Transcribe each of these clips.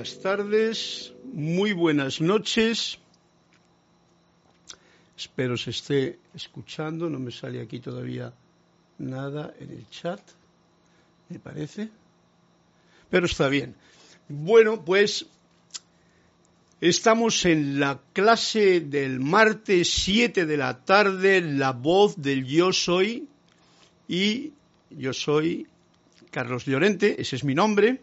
buenas tardes, muy buenas noches. Espero se esté escuchando, no me sale aquí todavía nada en el chat, me parece. Pero está bien. Bueno, pues estamos en la clase del martes 7 de la tarde, la voz del yo soy, y yo soy Carlos Llorente, ese es mi nombre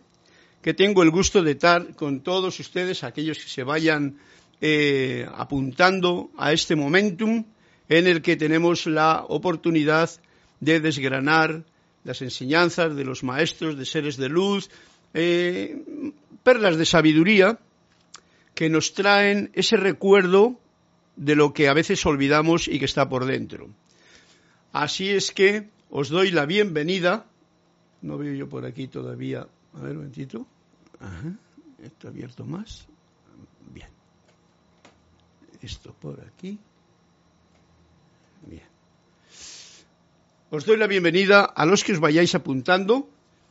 que tengo el gusto de estar con todos ustedes, aquellos que se vayan eh, apuntando a este momentum en el que tenemos la oportunidad de desgranar las enseñanzas de los maestros, de seres de luz, eh, perlas de sabiduría que nos traen ese recuerdo de lo que a veces olvidamos y que está por dentro. Así es que os doy la bienvenida. No veo yo por aquí todavía. A ver, un momentito. Ajá. Esto abierto más. Bien. Esto por aquí. Bien. Os doy la bienvenida a los que os vayáis apuntando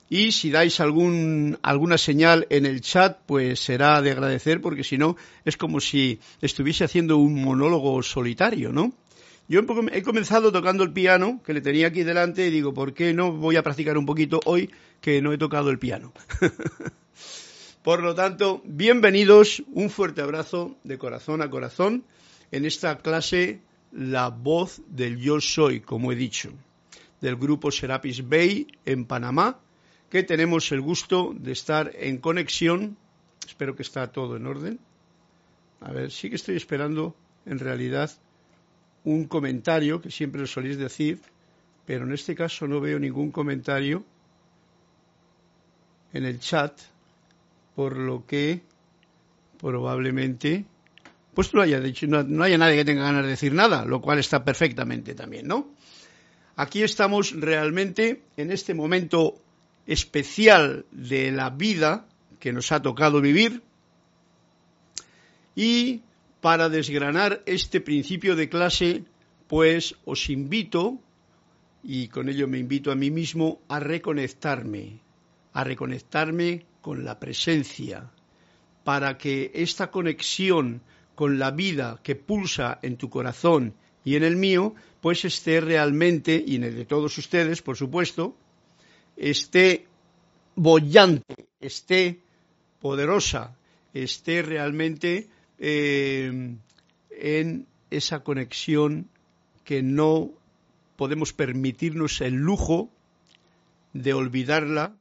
y si dais algún, alguna señal en el chat, pues será de agradecer porque si no es como si estuviese haciendo un monólogo solitario, ¿no? Yo he comenzado tocando el piano, que le tenía aquí delante, y digo, ¿por qué no voy a practicar un poquito hoy que no he tocado el piano? Por lo tanto, bienvenidos, un fuerte abrazo de corazón a corazón en esta clase La voz del yo soy, como he dicho, del grupo Serapis Bay en Panamá, que tenemos el gusto de estar en conexión. Espero que está todo en orden. A ver, sí que estoy esperando, en realidad, un comentario, que siempre lo soléis decir, pero en este caso no veo ningún comentario en el chat por lo que probablemente pues no haya dicho, no, haya nadie que tenga ganas de decir nada, lo cual está perfectamente también, ¿no? Aquí estamos realmente en este momento especial de la vida que nos ha tocado vivir y para desgranar este principio de clase, pues os invito, y con ello me invito a mí mismo, a reconectarme, a reconectarme con la presencia, para que esta conexión con la vida que pulsa en tu corazón y en el mío, pues esté realmente, y en el de todos ustedes, por supuesto, esté bollante, esté poderosa, esté realmente eh, en esa conexión que no podemos permitirnos el lujo de olvidarla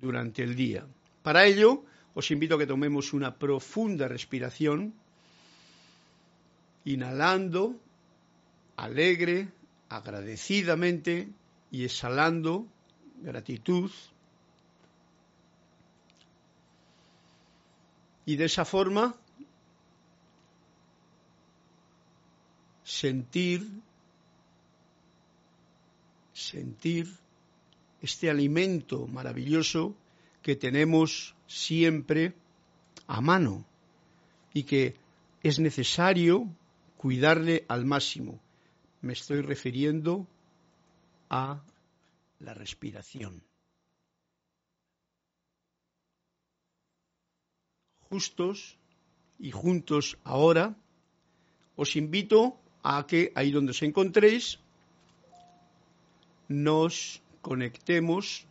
durante el día. Para ello, os invito a que tomemos una profunda respiración, inhalando, alegre, agradecidamente y exhalando gratitud. Y de esa forma sentir, sentir este alimento maravilloso que tenemos siempre a mano y que es necesario cuidarle al máximo. Me estoy refiriendo a la respiración. Justos y juntos ahora, os invito a que ahí donde os encontréis, nos conectemos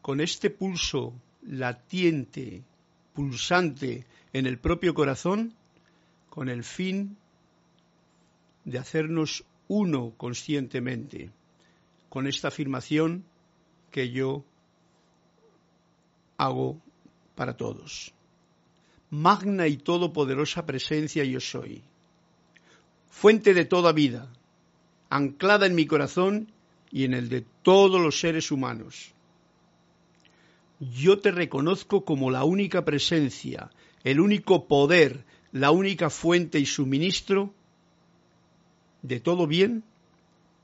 con este pulso latiente, pulsante en el propio corazón, con el fin de hacernos uno conscientemente, con esta afirmación que yo hago para todos. Magna y todopoderosa presencia yo soy, fuente de toda vida, anclada en mi corazón y en el de todos los seres humanos. Yo te reconozco como la única presencia, el único poder, la única fuente y suministro de todo bien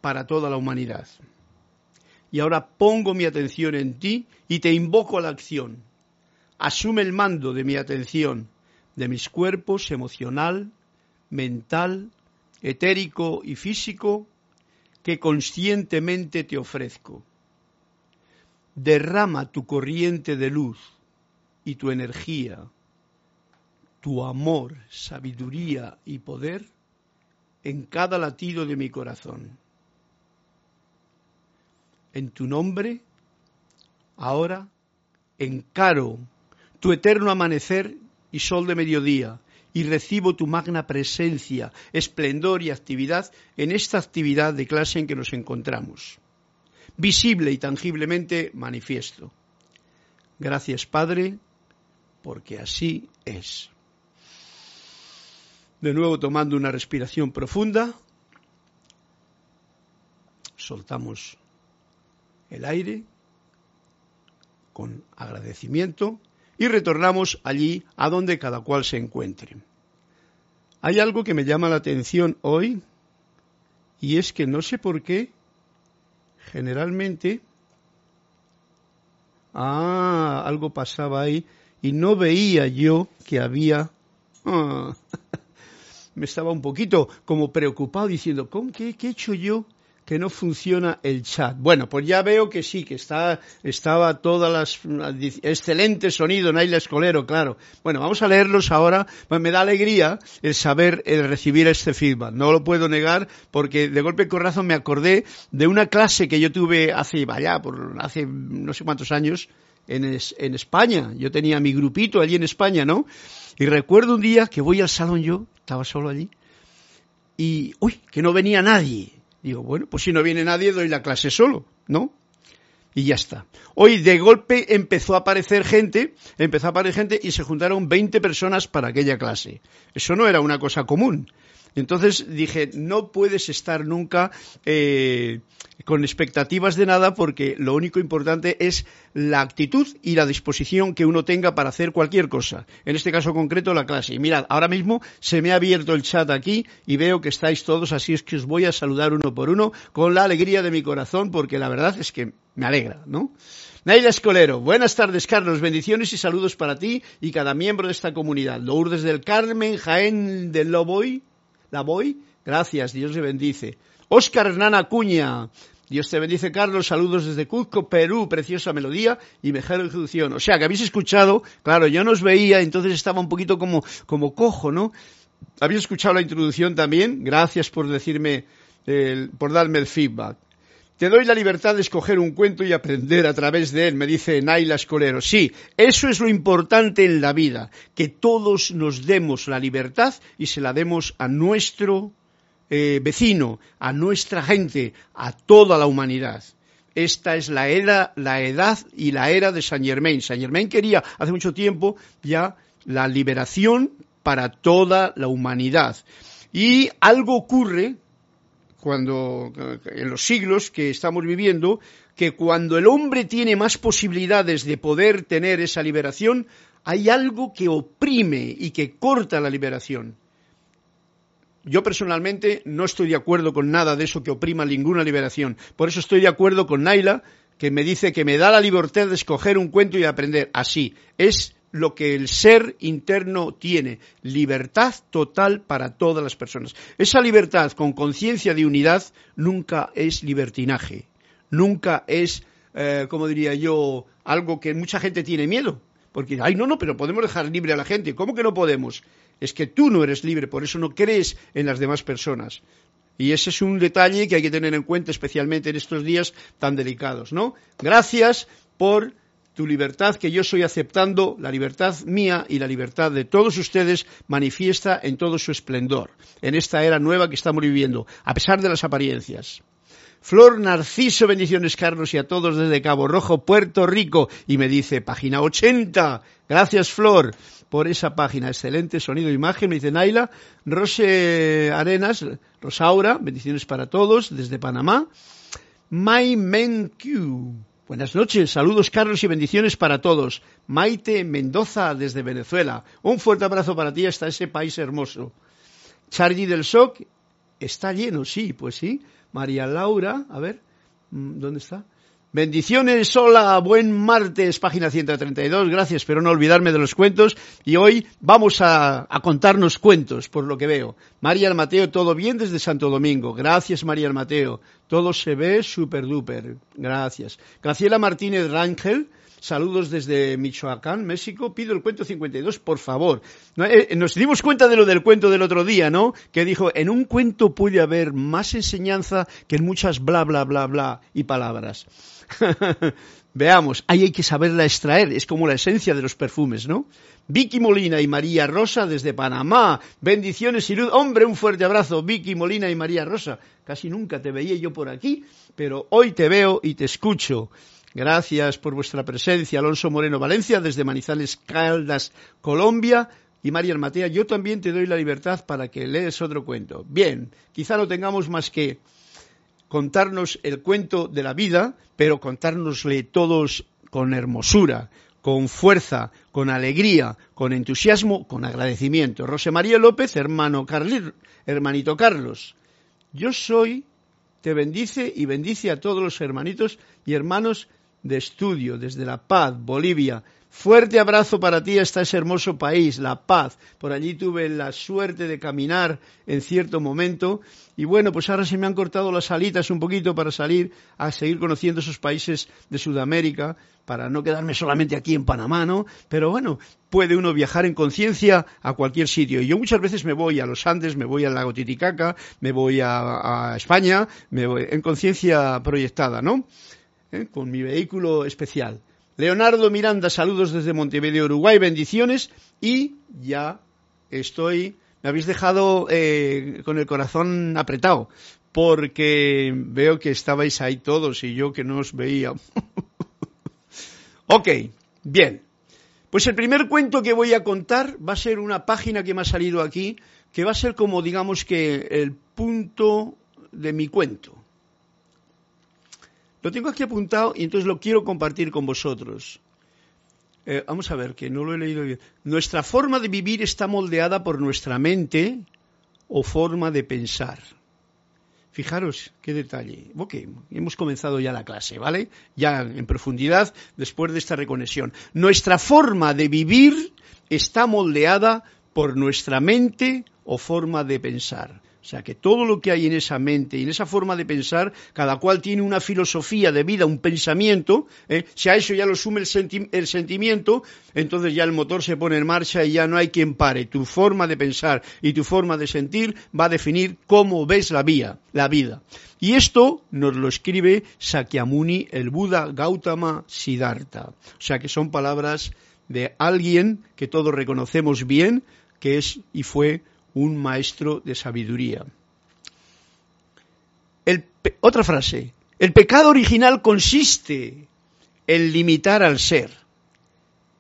para toda la humanidad. Y ahora pongo mi atención en ti y te invoco a la acción. Asume el mando de mi atención, de mis cuerpos emocional, mental, etérico y físico, que conscientemente te ofrezco. Derrama tu corriente de luz, y tu energía, tu amor, sabiduría y poder en cada latido de mi corazón. En tu nombre, ahora encaro tu eterno amanecer y sol de mediodía y recibo tu magna presencia, esplendor y actividad en esta actividad de clase en que nos encontramos. Visible y tangiblemente manifiesto. Gracias, Padre, porque así es. De nuevo tomando una respiración profunda, soltamos el aire con agradecimiento y retornamos allí a donde cada cual se encuentre. Hay algo que me llama la atención hoy y es que no sé por qué generalmente ah, algo pasaba ahí y no veía yo que había ah, me estaba un poquito como preocupado diciendo ¿con qué, qué he hecho yo que no funciona el chat. Bueno, pues ya veo que sí, que está, estaba todas las, excelente sonido, Naila Escolero, claro. Bueno, vamos a leerlos ahora. Pues me da alegría el saber, el recibir este feedback. No lo puedo negar porque de golpe con razón me acordé de una clase que yo tuve hace, vaya, por hace no sé cuántos años en, en España. Yo tenía mi grupito allí en España, ¿no? Y recuerdo un día que voy al salón yo, estaba solo allí, y, uy, que no venía nadie Digo, bueno, pues si no viene nadie, doy la clase solo, ¿no? Y ya está. Hoy de golpe empezó a aparecer gente, empezó a aparecer gente y se juntaron 20 personas para aquella clase. Eso no era una cosa común. Entonces dije, no puedes estar nunca eh, con expectativas de nada porque lo único importante es la actitud y la disposición que uno tenga para hacer cualquier cosa. En este caso concreto, la clase. Y mirad, ahora mismo se me ha abierto el chat aquí y veo que estáis todos, así es que os voy a saludar uno por uno con la alegría de mi corazón porque la verdad es que me alegra, ¿no? Naila Escolero, buenas tardes Carlos, bendiciones y saludos para ti y cada miembro de esta comunidad. Lourdes del Carmen, Jaén del Loboy, la voy. Gracias, Dios le bendice. Óscar Hernán Acuña. Dios te bendice, Carlos. Saludos desde Cuzco, Perú. Preciosa melodía y mejor ejecución. O sea, que habéis escuchado. Claro, yo no os veía, entonces estaba un poquito como, como cojo, ¿no? Habéis escuchado la introducción también. Gracias por decirme, por darme el feedback. Te doy la libertad de escoger un cuento y aprender a través de él, me dice Naila Escolero. Sí, eso es lo importante en la vida, que todos nos demos la libertad y se la demos a nuestro eh, vecino, a nuestra gente, a toda la humanidad. Esta es la era, la edad y la era de Saint Germain. Saint Germain quería hace mucho tiempo ya la liberación para toda la humanidad. Y algo ocurre cuando en los siglos que estamos viviendo que cuando el hombre tiene más posibilidades de poder tener esa liberación, hay algo que oprime y que corta la liberación. Yo personalmente no estoy de acuerdo con nada de eso que oprima ninguna liberación. Por eso estoy de acuerdo con Naila, que me dice que me da la libertad de escoger un cuento y aprender. Así, es lo que el ser interno tiene, libertad total para todas las personas. Esa libertad con conciencia de unidad nunca es libertinaje, nunca es, eh, como diría yo, algo que mucha gente tiene miedo. Porque, ay, no, no, pero podemos dejar libre a la gente. ¿Cómo que no podemos? Es que tú no eres libre, por eso no crees en las demás personas. Y ese es un detalle que hay que tener en cuenta, especialmente en estos días tan delicados, ¿no? Gracias por tu libertad que yo estoy aceptando, la libertad mía y la libertad de todos ustedes manifiesta en todo su esplendor, en esta era nueva que estamos viviendo, a pesar de las apariencias. Flor Narciso, bendiciones Carlos y a todos desde Cabo Rojo, Puerto Rico. Y me dice, página 80. Gracias Flor por esa página. Excelente sonido e imagen. Me dice Naila. Rose Arenas, Rosaura, bendiciones para todos desde Panamá. My Buenas noches, saludos Carlos y bendiciones para todos. Maite Mendoza desde Venezuela. Un fuerte abrazo para ti hasta ese país hermoso. Charlie del Soc está lleno, sí, pues sí. María Laura, a ver, mm, ¿dónde está? Bendiciones, hola, buen martes, página 132, gracias, pero no olvidarme de los cuentos. Y hoy vamos a, contarnos cuentos, por lo que veo. María Mateo, todo bien desde Santo Domingo. Gracias, María Mateo. Todo se ve súper duper. Gracias. Graciela Martínez Rangel, saludos desde Michoacán, México, pido el cuento 52, por favor. Eh, nos dimos cuenta de lo del cuento del otro día, ¿no? Que dijo, en un cuento puede haber más enseñanza que en muchas bla, bla, bla, bla y palabras. Veamos, ahí hay que saberla extraer, es como la esencia de los perfumes, ¿no? Vicky Molina y María Rosa desde Panamá. Bendiciones y luz. Hombre, un fuerte abrazo, Vicky Molina y María Rosa. Casi nunca te veía yo por aquí, pero hoy te veo y te escucho. Gracias por vuestra presencia, Alonso Moreno Valencia, desde Manizales Caldas, Colombia. Y María Matea, yo también te doy la libertad para que lees otro cuento. Bien, quizá no tengamos más que contarnos el cuento de la vida, pero contárnosle todos con hermosura, con fuerza, con alegría, con entusiasmo, con agradecimiento. José María López, hermano hermanito Carlos, yo soy, te bendice y bendice a todos los hermanitos y hermanos de estudio desde La Paz, Bolivia. Fuerte abrazo para ti hasta ese hermoso país, La Paz. Por allí tuve la suerte de caminar en cierto momento y bueno, pues ahora se me han cortado las alitas un poquito para salir a seguir conociendo esos países de Sudamérica, para no quedarme solamente aquí en Panamá, ¿no? Pero bueno, puede uno viajar en conciencia a cualquier sitio. Y yo muchas veces me voy a los Andes, me voy al lago Titicaca, me voy a, España, me voy en conciencia proyectada, ¿no? ¿Eh? Con mi vehículo especial. Leonardo Miranda, saludos desde Montevideo, Uruguay, bendiciones. Y ya estoy, me habéis dejado eh, con el corazón apretado, porque veo que estabais ahí todos y yo que no os veía. Ok, bien. Pues el primer cuento que voy a contar va a ser una página que me ha salido aquí, que va a ser como digamos que el punto de mi cuento. Lo tengo aquí apuntado y entonces lo quiero compartir con vosotros. Eh, vamos a ver, que no lo he leído bien. Nuestra forma de vivir está moldeada por nuestra mente o forma de pensar. Fijaros qué detalle. Ok, hemos comenzado ya la clase, ¿vale? Ya en profundidad después de esta reconexión. Nuestra forma de vivir está moldeada por nuestra mente o forma de pensar. Sea que todo lo que hay en esa mente y en esa forma de pensar, cada cual tiene una filosofía de vida, un pensamiento, ¿eh? si a eso ya lo sume el, el, sentimiento, entonces ya el motor se pone en marcha y ya no hay quien pare. Tu forma de pensar y tu forma de sentir va a definir cómo ves la, vía, la vida. Y esto nos lo escribe Sakyamuni, el Buda Gautama Siddhartha. O sea que son palabras de alguien que todos reconocemos bien, que es y fue un maestro de sabiduría. otra frase, el pecado original consiste en limitar al ser.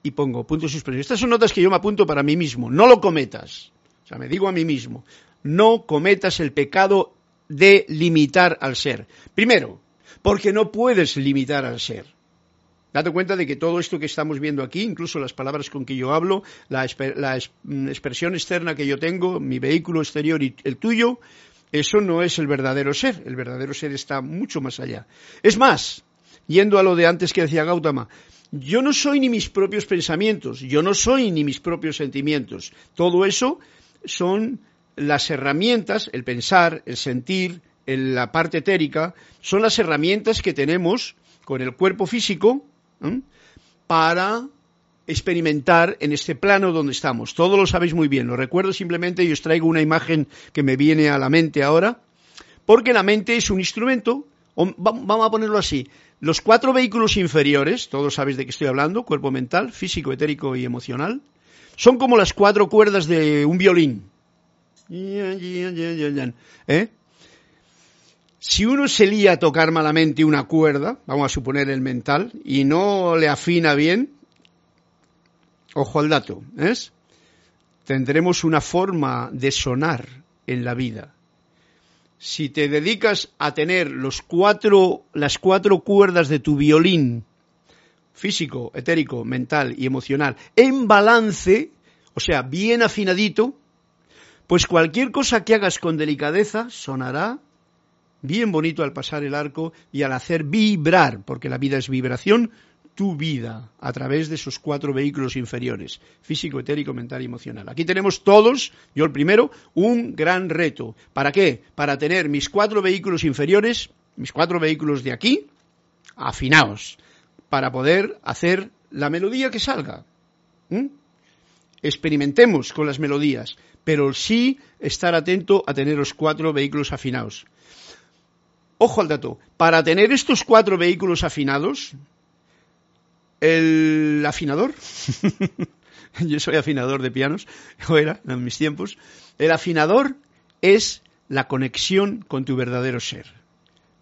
Y pongo puntos suspensivos. Estas son notas que yo me apunto para mí mismo. No lo cometas. O sea, me digo a mí mismo, no cometas el pecado de limitar al ser. Primero, porque no puedes limitar al ser. Date cuenta de que todo esto que estamos viendo aquí, incluso las palabras con que yo hablo, la, mm, expresión externa que yo tengo, mi vehículo exterior y el tuyo, eso no es el verdadero ser. El verdadero ser está mucho más allá. Es más, yendo a lo de antes que decía Gautama, yo no soy ni mis propios pensamientos, yo no soy ni mis propios sentimientos. Todo eso son las herramientas, el pensar, el sentir, la parte etérica, son las herramientas que tenemos con el cuerpo físico para experimentar en este plano donde estamos. Todo lo sabéis muy bien, lo recuerdo simplemente y os traigo una imagen que me viene a la mente ahora, porque la mente es un instrumento, vamos a ponerlo así, los cuatro vehículos inferiores, todos sabéis de qué estoy hablando, cuerpo mental, físico, etérico y emocional, son como las cuatro cuerdas de un violín. ¿Eh? Si uno se lía a tocar malamente una cuerda, vamos a suponer el mental, y no le afina bien, ojo al dato, ¿es? Tendremos una forma de sonar en la vida. Si te dedicas a tener los cuatro, las cuatro cuerdas de tu violín, físico, etérico, mental y emocional, en balance, o sea, bien afinadito, pues cualquier cosa que hagas con delicadeza sonará bien bonito al pasar el arco y al hacer vibrar, porque la vida es vibración, tu vida a través de esos cuatro vehículos inferiores, físico, etérico, mental y emocional. Aquí tenemos todos, yo el primero, un gran reto. ¿Para qué? Para tener mis cuatro vehículos inferiores, mis cuatro vehículos de aquí, afinados, para poder hacer la melodía que salga. Experimentemos con las melodías, pero sí estar atento a tener los cuatro vehículos afinados. Ojo al dato, para tener estos cuatro vehículos afinados, el afinador, yo soy afinador de pianos, o era en mis tiempos, el afinador es la conexión con tu verdadero ser,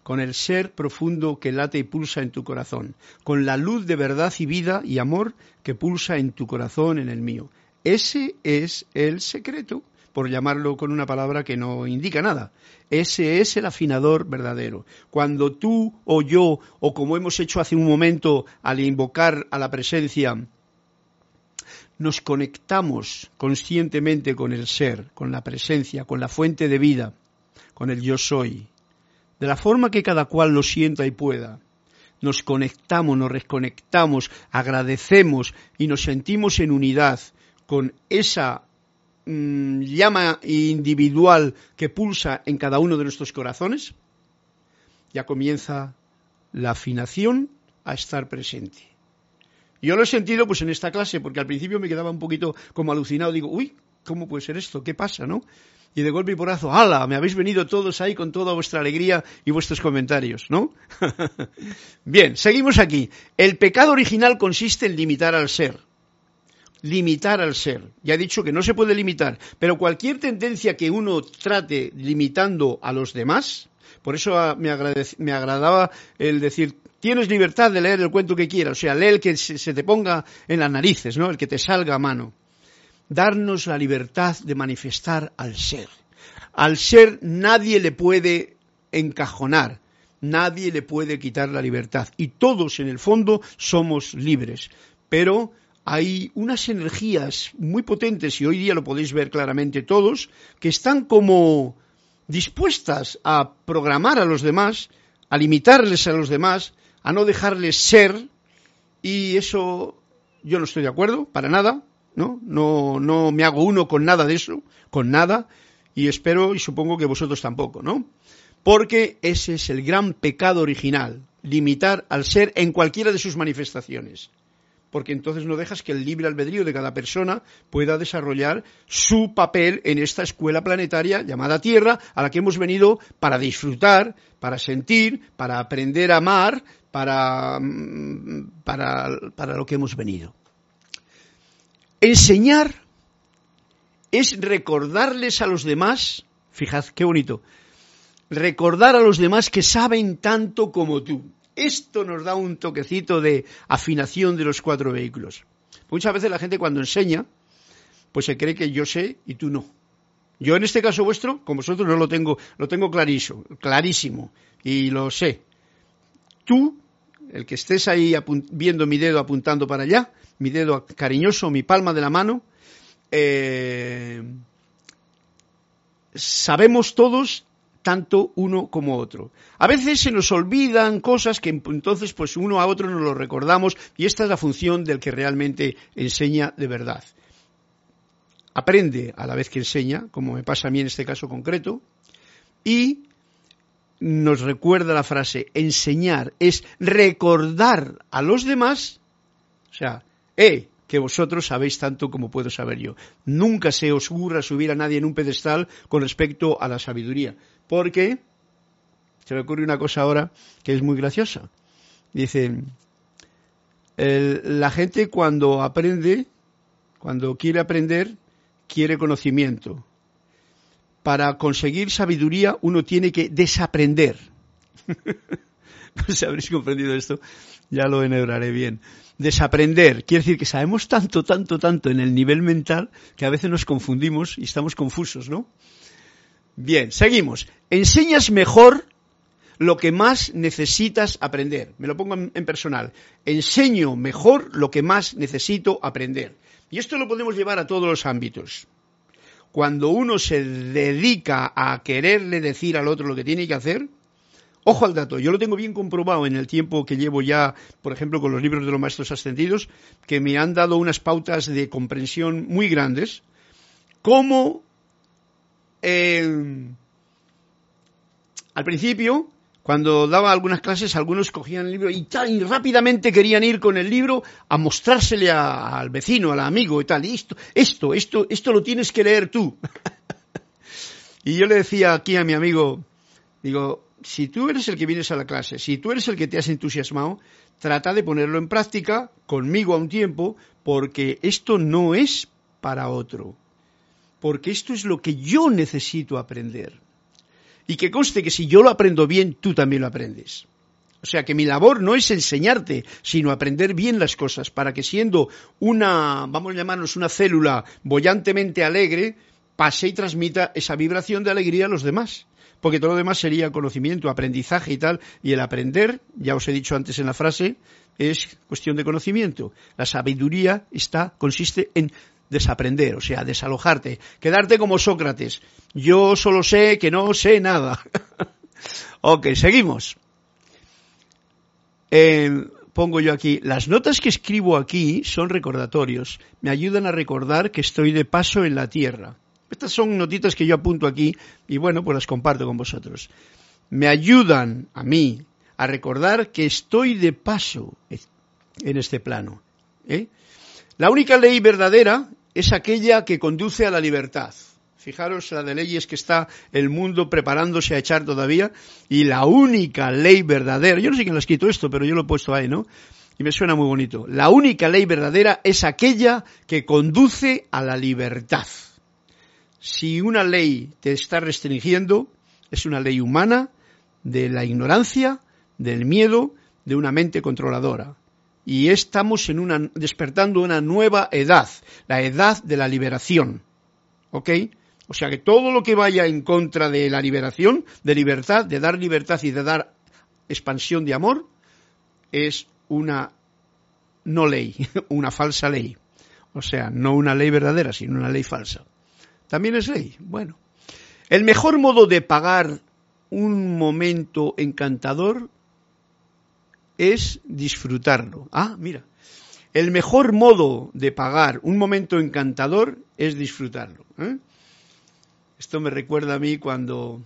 con el ser profundo que late y pulsa en tu corazón, con la luz de verdad y vida y amor que pulsa en tu corazón, en el mío. Ese es el secreto, por llamarlo con una palabra que no indica nada. Ese es el afinador verdadero. Cuando tú o yo, o como hemos hecho hace un momento al invocar a la presencia, nos conectamos conscientemente con el ser, con la presencia, con la fuente de vida, con el yo soy, de la forma que cada cual lo sienta y pueda. Nos conectamos, nos reconectamos, agradecemos y nos sentimos en unidad con esa Mm, llama individual que pulsa en cada uno de nuestros corazones, ya comienza la afinación a estar presente. Yo lo he sentido pues en esta clase, porque al principio me quedaba un poquito como alucinado, digo, uy, ¿cómo puede ser esto? ¿Qué pasa, no? Y de golpe y porazo, ¡hala! Me habéis venido todos ahí con toda vuestra alegría y vuestros comentarios, ¿no? Bien, seguimos aquí. El pecado original consiste en limitar al ser limitar al ser. Ya he dicho que no se puede limitar, pero cualquier tendencia que uno trate limitando a los demás, por eso ah, me, me agradaba el decir, tienes libertad de leer el cuento que quieras, o sea, lee el que se, te ponga en las narices, ¿no? El que te salga a mano. Darnos la libertad de manifestar al ser. Al ser nadie le puede encajonar, nadie le puede quitar la libertad y todos en el fondo somos libres, pero hay unas energías muy potentes, y hoy día lo podéis ver claramente todos, que están como dispuestas a programar a los demás, a limitarles a los demás, a no dejarles ser, y eso yo no estoy de acuerdo, para nada, ¿no? No, no me hago uno con nada de eso, con nada, y espero y supongo que vosotros tampoco, ¿no? Porque ese es el gran pecado original, limitar al ser en cualquiera de sus manifestaciones porque entonces no dejas que el libre albedrío de cada persona pueda desarrollar su papel en esta escuela planetaria llamada Tierra, a la que hemos venido para disfrutar, para sentir, para aprender a amar, para, mm, para, para lo que hemos venido. Enseñar es recordarles a los demás, fijad qué bonito, recordar a los demás que saben tanto como tú. Esto nos da un toquecito de afinación de los cuatro vehículos. Muchas veces la gente cuando enseña, pues se cree que yo sé y tú no. Yo en este caso vuestro, como vosotros no lo tengo, lo tengo clarísimo, clarísimo y lo sé. Tú, el que estés ahí viendo mi dedo apuntando para allá, mi dedo cariñoso, mi palma de la mano, eh, sabemos todos tanto uno como otro. A veces se nos olvidan cosas que entonces pues uno a otro nos lo recordamos y esta es la función del que realmente enseña de verdad. Aprende a la vez que enseña, como me pasa a mí en este caso concreto, y nos recuerda la frase, enseñar es recordar a los demás, o sea, eh, que vosotros sabéis tanto como puedo saber yo. Nunca se os ocurra subir a nadie en un pedestal con respecto a la sabiduría. Porque se me ocurre una cosa ahora que es muy graciosa. Dice, la gente cuando aprende, cuando quiere aprender, quiere conocimiento. Para conseguir sabiduría uno tiene que desaprender. no sé, habréis comprendido esto, ya lo enhebraré bien. Desaprender quiere decir que sabemos tanto, tanto, tanto en el nivel mental que a veces nos confundimos y estamos confusos, ¿no? Bien, seguimos. Enseñas mejor lo que más necesitas aprender. Me lo pongo en, personal. Enseño mejor lo que más necesito aprender. Y esto lo podemos llevar a todos los ámbitos. Cuando uno se dedica a quererle decir al otro lo que tiene que hacer, ojo al dato, yo lo tengo bien comprobado en el tiempo que llevo ya, por ejemplo, con los libros de los maestros ascendidos, que me han dado unas pautas de comprensión muy grandes, cómo al principio, Cuando daba algunas clases, algunos cogían el libro y, y rápidamente querían ir con el libro a mostrársele al vecino, al amigo y tal. Y esto, esto, esto, esto lo tienes que leer tú. y yo le decía aquí a mi amigo, digo, si tú eres el que vienes a la clase, si tú eres el que te has entusiasmado, trata de ponerlo en práctica conmigo a un tiempo, porque esto no es para otro, porque esto es lo que yo necesito aprender. Y que conste que si yo lo aprendo bien, tú también lo aprendes. O sea que mi labor no es enseñarte, sino aprender bien las cosas, para que siendo una, vamos a llamarnos una célula bollantemente alegre, pase y transmita esa vibración de alegría a los demás. Porque todo lo demás sería conocimiento, aprendizaje y tal. Y el aprender, ya os he dicho antes en la frase, es cuestión de conocimiento. La sabiduría está, consiste en desaprender, o sea, desalojarte, quedarte como Sócrates. Yo solo sé que no sé nada. ok, seguimos. Eh, pongo yo aquí, las notas que escribo aquí son recordatorios, me ayudan a recordar que estoy de paso en la tierra. Estas son notitas que yo apunto aquí y bueno, pues las comparto con vosotros. Me ayudan a mí a recordar que estoy de paso en este plano. ¿eh? La única ley verdadera es aquella que conduce a la libertad. Fijaros la de leyes que está el mundo preparándose a echar todavía y la única ley verdadera, yo no sé quién lo ha escrito esto, pero yo lo he puesto ahí, ¿no? Y me suena muy bonito. La única ley verdadera es aquella que conduce a la libertad. Si una ley te está restringiendo, es una ley humana de la ignorancia, del miedo, de una mente controladora y estamos en una, despertando una nueva edad, la edad de la liberación. ¿Ok? O sea que todo lo que vaya en contra de la liberación, de libertad, de dar libertad y de dar expansión de amor, es una no ley, una falsa ley. O sea, no una ley verdadera, sino una ley falsa. También es ley. Bueno. El mejor modo de pagar un momento encantador es disfrutarlo. Ah, mira, el mejor modo de pagar un momento encantador es disfrutarlo. ¿eh? Esto me recuerda a mí cuando,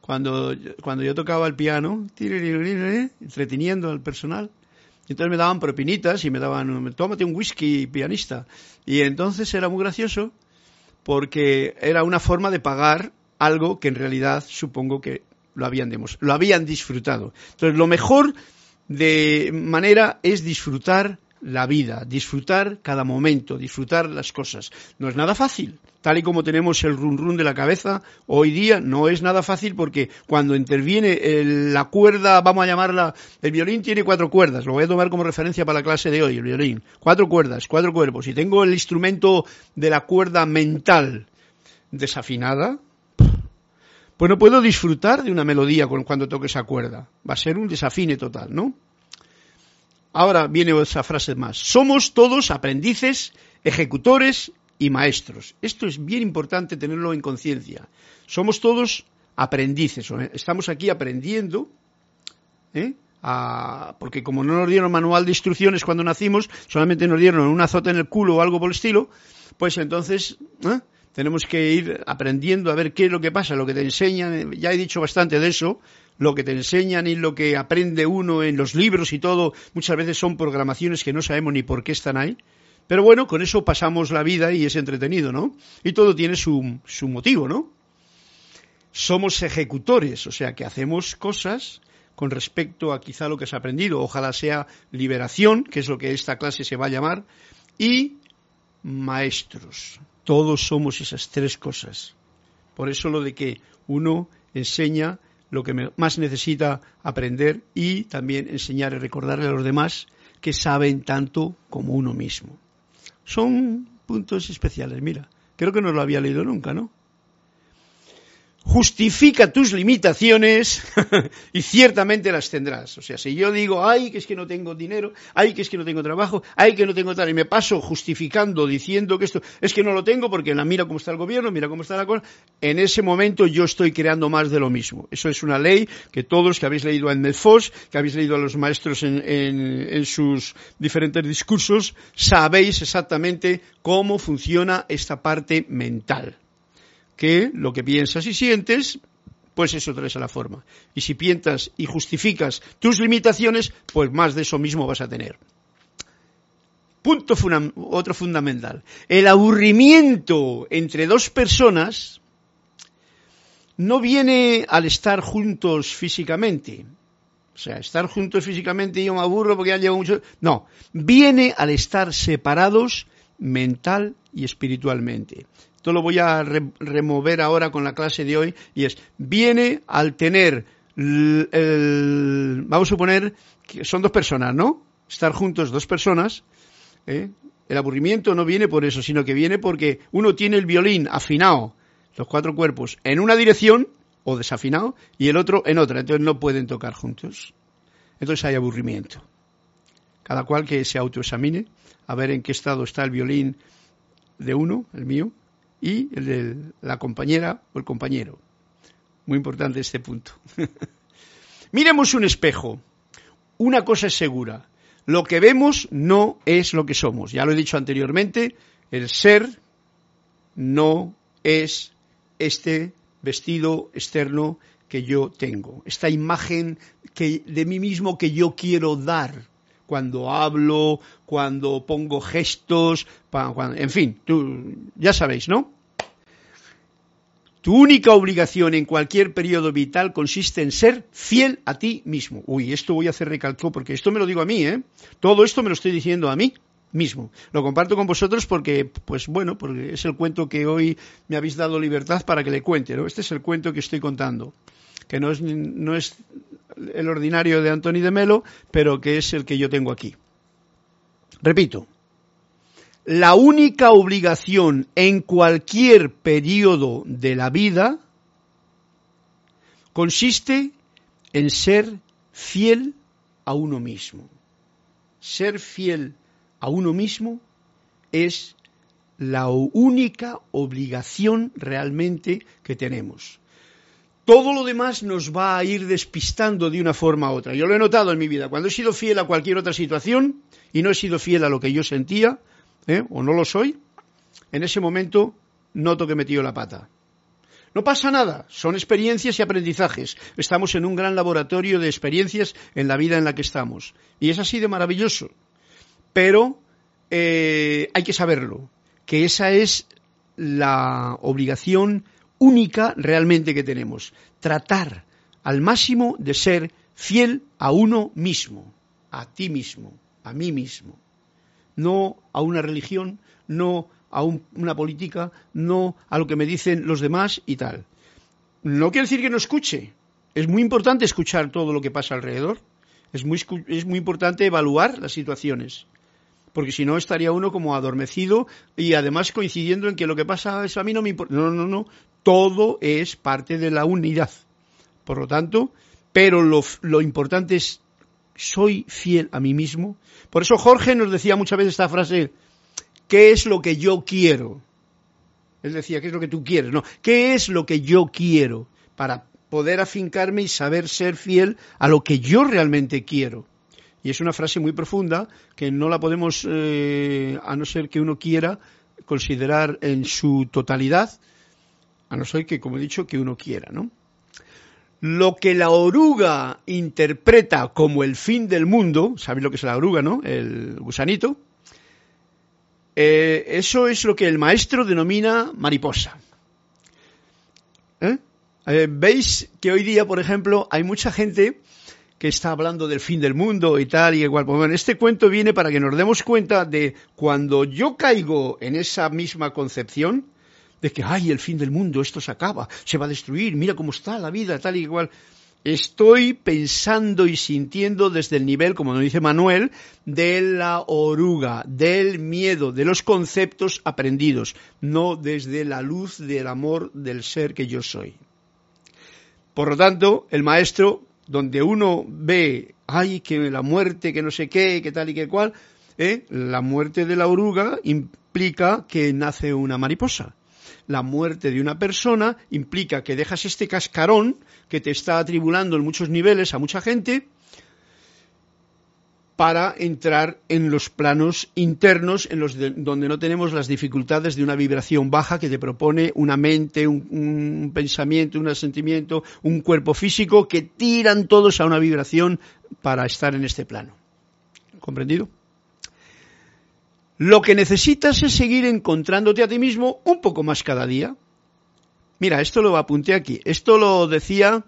cuando, cuando yo tocaba el piano, entreteniendo al personal. Entonces me daban propinitas y me daban, tómate un whisky pianista. Y entonces era muy gracioso porque era una forma de pagar algo que en realidad supongo que lo habían, lo habían disfrutado. Entonces lo mejor de manera es disfrutar la vida, disfrutar cada momento, disfrutar las cosas. No es nada fácil. Tal y como tenemos el run run de la cabeza, hoy día no es nada fácil porque cuando interviene la cuerda, vamos a llamarla, el violín tiene cuatro cuerdas, lo voy a tomar como referencia para la clase de hoy, el violín. Cuatro cuerdas, cuatro cuerpos. Y tengo el instrumento de la cuerda mental desafinada, pues no puedo disfrutar de una melodía cuando toque esa cuerda. Va a ser un desafine total, ¿no? Ahora viene esa frase más. Somos todos aprendices, ejecutores y maestros. Esto es bien importante tenerlo en conciencia. Somos todos aprendices. Estamos aquí aprendiendo, ¿eh? porque como no nos dieron manual de instrucciones cuando nacimos, solamente nos dieron un azote en el culo o algo por el estilo, pues entonces ¿eh? Tenemos que ir aprendiendo a ver qué es lo que pasa, lo que te enseñan, ya he dicho bastante de eso, lo que te enseñan y lo que aprende uno en los libros y todo, muchas veces son programaciones que no sabemos ni por qué están ahí. Pero bueno, con eso pasamos la vida y es entretenido, ¿no? Y todo tiene su, su motivo, ¿no? Somos ejecutores, o sea que hacemos cosas con respecto a quizá lo que has aprendido, ojalá sea liberación, que es lo que esta clase se va a llamar, y maestros. Todos somos esas tres cosas. Por eso lo de que uno enseña lo que más necesita aprender y también enseñar y recordarle a los demás que saben tanto como uno mismo. Son puntos especiales, mira. Creo que no lo había leído nunca, ¿no? Justifica tus limitaciones y ciertamente las tendrás. O sea, si yo digo, ay, que es que no tengo dinero, ay, que es que no tengo trabajo, ay, que no tengo tal, y me paso justificando, diciendo que esto es que no lo tengo porque la mira cómo está el gobierno, mira cómo está la cosa, en ese momento yo estoy creando más de lo mismo. Eso es una ley que todos que habéis leído a Foss, que habéis leído a los maestros en, en sus diferentes discursos, sabéis exactamente cómo funciona esta parte mental que lo que piensas y sientes pues eso traes a la forma. Y si piensas y justificas tus limitaciones, pues más de eso mismo vas a tener. Punto otro fundamental. El aburrimiento entre dos personas no viene al estar juntos físicamente. O sea, estar juntos físicamente yo me aburro porque ya llevo mucho. No, viene al estar separados mental y espiritualmente. Esto lo voy a remover ahora con la clase de hoy y es, viene al tener, el, vamos a suponer que son dos personas, ¿no? Estar juntos dos personas, ¿eh? el aburrimiento no viene por eso, sino que viene porque uno tiene el violín afinado, los cuatro cuerpos, en una dirección o desafinado y el otro en otra, entonces no pueden tocar juntos. Entonces hay aburrimiento. Cada cual que se autoexamine a ver en qué estado está el violín de uno, el mío, y el de la compañera o el compañero. Muy importante este punto. Miremos un espejo. Una cosa es segura. Lo que vemos no es lo que somos. Ya lo he dicho anteriormente, el ser no es este vestido externo que yo tengo, esta imagen que, de mí mismo que yo quiero dar cuando hablo, cuando pongo gestos, en fin, ya sabéis, ¿no? Tu única obligación en cualquier periodo vital consiste en ser fiel a ti mismo. Uy, esto voy a hacer recalco porque esto me lo digo a mí, ¿eh? Todo esto me lo estoy diciendo a mí mismo. Lo comparto con vosotros porque, pues bueno, porque es el cuento que hoy me habéis dado libertad para que le cuente, ¿no? Este es el cuento que estoy contando, que no es, no es el ordinario de Antoni de Melo, pero que es el que yo tengo aquí. Repito, la única obligación en cualquier periodo de la vida consiste en ser fiel a uno mismo. Ser fiel a uno mismo es la única obligación realmente que tenemos. Todo lo demás nos va a ir despistando de una forma u otra. Yo lo he notado en mi vida. Cuando he sido fiel a cualquier otra situación y no he sido fiel a lo que yo sentía, ¿eh? o no lo soy, en ese momento noto que he metido la pata. No pasa nada, son experiencias y aprendizajes. Estamos en un gran laboratorio de experiencias en la vida en la que estamos. Y es así de maravilloso. Pero eh, hay que saberlo, que esa es la obligación única realmente que tenemos. Tratar al máximo de ser fiel a uno mismo, a ti mismo, a mí mismo no a una religión, no a una política, no a lo que me dicen los demás y tal. No quiere decir que no escuche. Es muy importante escuchar todo lo que pasa alrededor. Es muy, es muy importante evaluar las situaciones. Porque si no estaría uno como adormecido y además coincidiendo en que lo que pasa es a mí no me importa. No, no, no. Todo es parte de la unidad. Por lo tanto, pero lo, lo importante es soy fiel a mí mismo. Por eso Jorge nos decía muchas veces esta frase, ¿qué es lo que yo quiero? Él decía, ¿qué es lo que tú quieres? No, ¿qué es lo que yo quiero para poder afincarme y saber ser fiel a lo que yo realmente quiero? Y es una frase muy profunda que no la podemos, eh, a no ser que uno quiera, considerar en su totalidad, a no ser que, como he dicho, que uno quiera, ¿no? Lo que la oruga interpreta como el fin del mundo, ¿sabéis lo que es la oruga, no? El gusanito. Eh, eso es lo que el maestro denomina mariposa. ¿Eh? Eh, Veis que hoy día, por ejemplo, hay mucha gente que está hablando del fin del mundo y tal y igual. Pues bueno, este cuento viene para que nos demos cuenta de cuando yo caigo en esa misma concepción, de que, ay, el fin del mundo, esto se acaba, se va a destruir, mira cómo está la vida, tal y igual. Estoy pensando y sintiendo desde el nivel, como nos dice Manuel, de la oruga, del miedo, de los conceptos aprendidos, no desde la luz del amor del ser que yo soy. Por lo tanto, el maestro, donde uno ve, ay, que la muerte, que no sé qué, que tal y que cual, ¿eh? la muerte de la oruga implica que nace una mariposa la muerte de una persona implica que dejas este cascarón que te está atribulando en muchos niveles a mucha gente para entrar en los planos internos en los donde no tenemos las dificultades de una vibración baja que te propone una mente, un, un, pensamiento, un sentimiento, un cuerpo físico que tiran todos a una vibración para estar en este plano. ¿Comprendido? Lo que necesitas es seguir encontrándote a ti mismo un poco más cada día. Mira, esto lo apunté aquí. Esto lo decía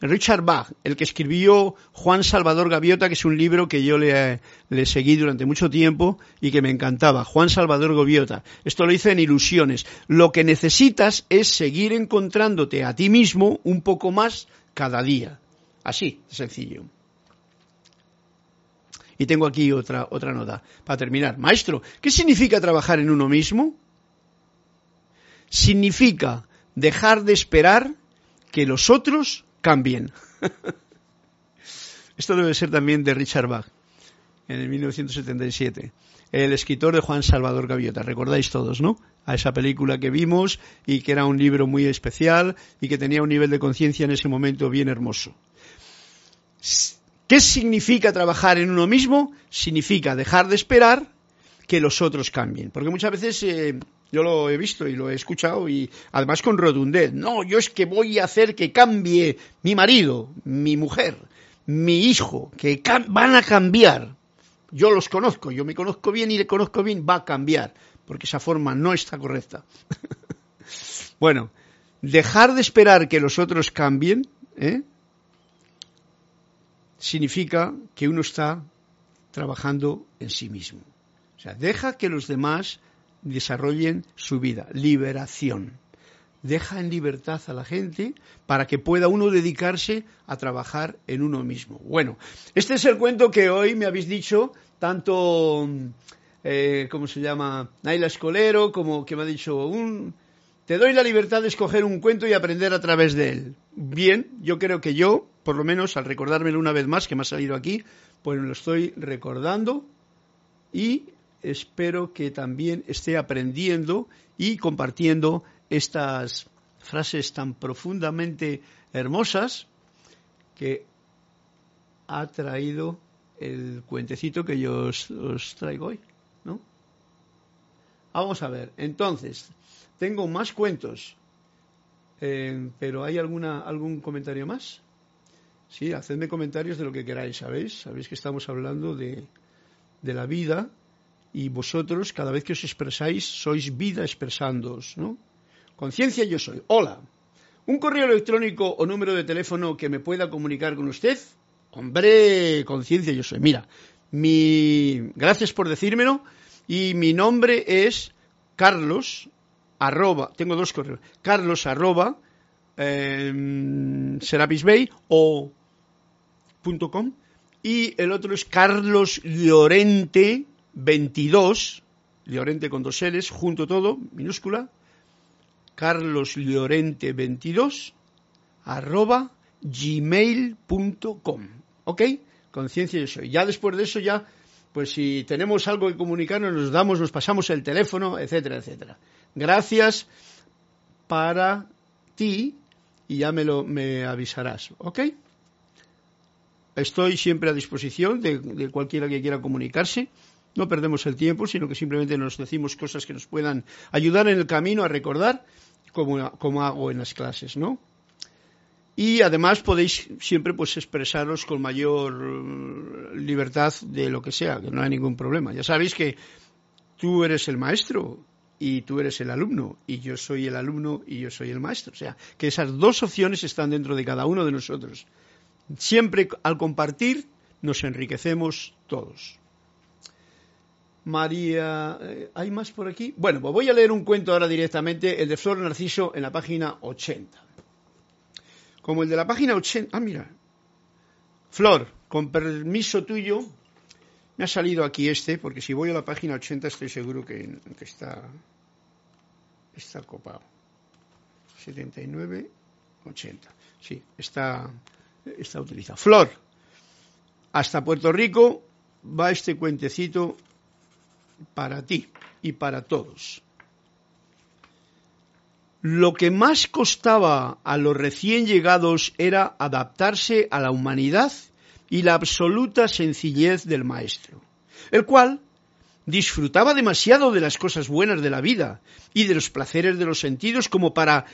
Richard Bach, el que escribió Juan Salvador Gaviota, que es un libro que yo le, seguí durante mucho tiempo y que me encantaba. Juan Salvador Gaviota. Esto lo hice en Ilusiones. Lo que necesitas es seguir encontrándote a ti mismo un poco más cada día. Así, sencillo. Y tengo aquí otra, otra nota para terminar. Maestro, ¿qué significa trabajar en uno mismo? Significa dejar de esperar que los otros cambien. Esto debe ser también de Richard Bach, en el 1977. El escritor de Juan Salvador Gaviota, recordáis todos, ¿no? A esa película que vimos y que era un libro muy especial y que tenía un nivel de conciencia en ese momento bien hermoso. ¿Qué significa trabajar en uno mismo? Significa dejar de esperar que los otros cambien. Porque muchas veces eh, yo lo he visto y lo he escuchado y además con rotundez. No, yo es que voy a hacer que cambie mi marido, mi mujer, mi hijo, que van a cambiar. Yo los conozco, yo me conozco bien y le conozco bien, va a cambiar, porque esa forma no está correcta. bueno, dejar de esperar que los otros cambien, ¿eh? Significa que uno está trabajando en sí mismo. O sea, deja que los demás desarrollen su vida. Liberación. Deja en libertad a la gente para que pueda uno dedicarse a trabajar en uno mismo. Bueno, este es el cuento que hoy me habéis dicho, tanto, eh, ¿cómo se llama? Naila Escolero, como que me ha dicho, un, te doy la libertad de escoger un cuento y aprender a través de él. Bien, yo creo que yo, por lo menos al recordármelo una vez más, que me ha salido aquí, pues me lo estoy recordando y espero que también esté aprendiendo y compartiendo estas frases tan profundamente hermosas que ha traído el cuentecito que yo os, traigo hoy, ¿no? Vamos a ver, entonces, tengo más cuentos, eh, pero ¿hay alguna, algún comentario más? Sí, hacedme comentarios de lo que queráis, ¿sabéis? Sabéis que estamos hablando de, de la vida y vosotros, cada vez que os expresáis, sois vida expresándoos, ¿no? Conciencia yo soy. Hola. ¿Un correo electrónico o número de teléfono que me pueda comunicar con usted? Hombre, conciencia yo soy. Mira, mi... Gracias por decírmelo. Y mi nombre es Carlos, arroba, tengo dos correos, carlos arroba, eh, Bay o punto com, y el otro es Carlos Llorente, 22, Llorente con dos L's, junto todo, minúscula, Carlos Llorente 22, arroba gmail.com. ¿Ok? Conciencia yo soy. Ya después de eso ya, pues si tenemos algo que comunicarnos, nos damos, nos pasamos el teléfono, etcétera, etcétera. Gracias para ti y ya me lo me avisarás. ¿Ok? Estoy siempre a disposición de, cualquiera que quiera comunicarse no perdemos el tiempo, sino que simplemente nos decimos cosas que nos puedan ayudar en el camino a recordar, como, como hago en las clases, ¿no? Y además podéis siempre pues expresaros con mayor eh, libertad de lo que sea, que no hay ningún problema. Ya sabéis que tú eres el maestro y tú eres el alumno y yo soy el alumno y yo soy el maestro. O sea, que esas dos opciones están dentro de cada uno de nosotros. Siempre al compartir nos enriquecemos todos. María, eh, ¿hay más por aquí? Bueno, pues voy a leer un cuento ahora directamente, el de Flor Narciso en la página 80. Como el de la página 80, ah, mira, Flor, con permiso tuyo, me ha salido aquí este, porque si voy a la página 80 estoy seguro que, está, está copado. 79, 80. Sí, está, está utilizado. Flor, hasta Puerto Rico va este cuentecito para ti y para todos. Lo que más costaba a los recién llegados era adaptarse a la humanidad y la absoluta sencillez del maestro, el cual disfrutaba demasiado de las cosas buenas de la vida y de los placeres de los sentidos como para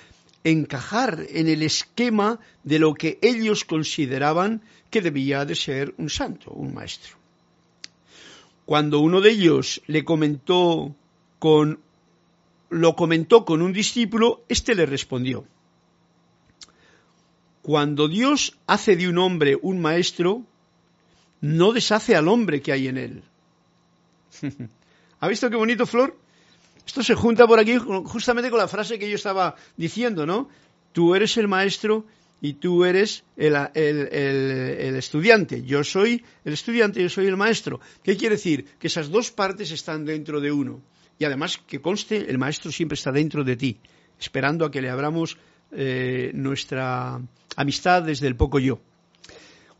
encajar en el esquema de lo que ellos consideraban que debía de ser un santo, un maestro. Cuando uno de ellos le comentó con lo comentó con un discípulo, éste le respondió: Cuando Dios hace de un hombre un maestro, no deshace al hombre que hay en él. ¿Ha visto qué bonito, Flor? Esto se junta por aquí justamente con la frase que yo estaba diciendo, ¿no? Tú eres el maestro y tú eres el, estudiante. Yo soy el estudiante, yo soy el maestro. ¿Qué quiere decir? Que esas dos partes están dentro de uno. Y además, que conste, el maestro siempre está dentro de ti, esperando a que le abramos eh, nuestra amistad desde el poco yo.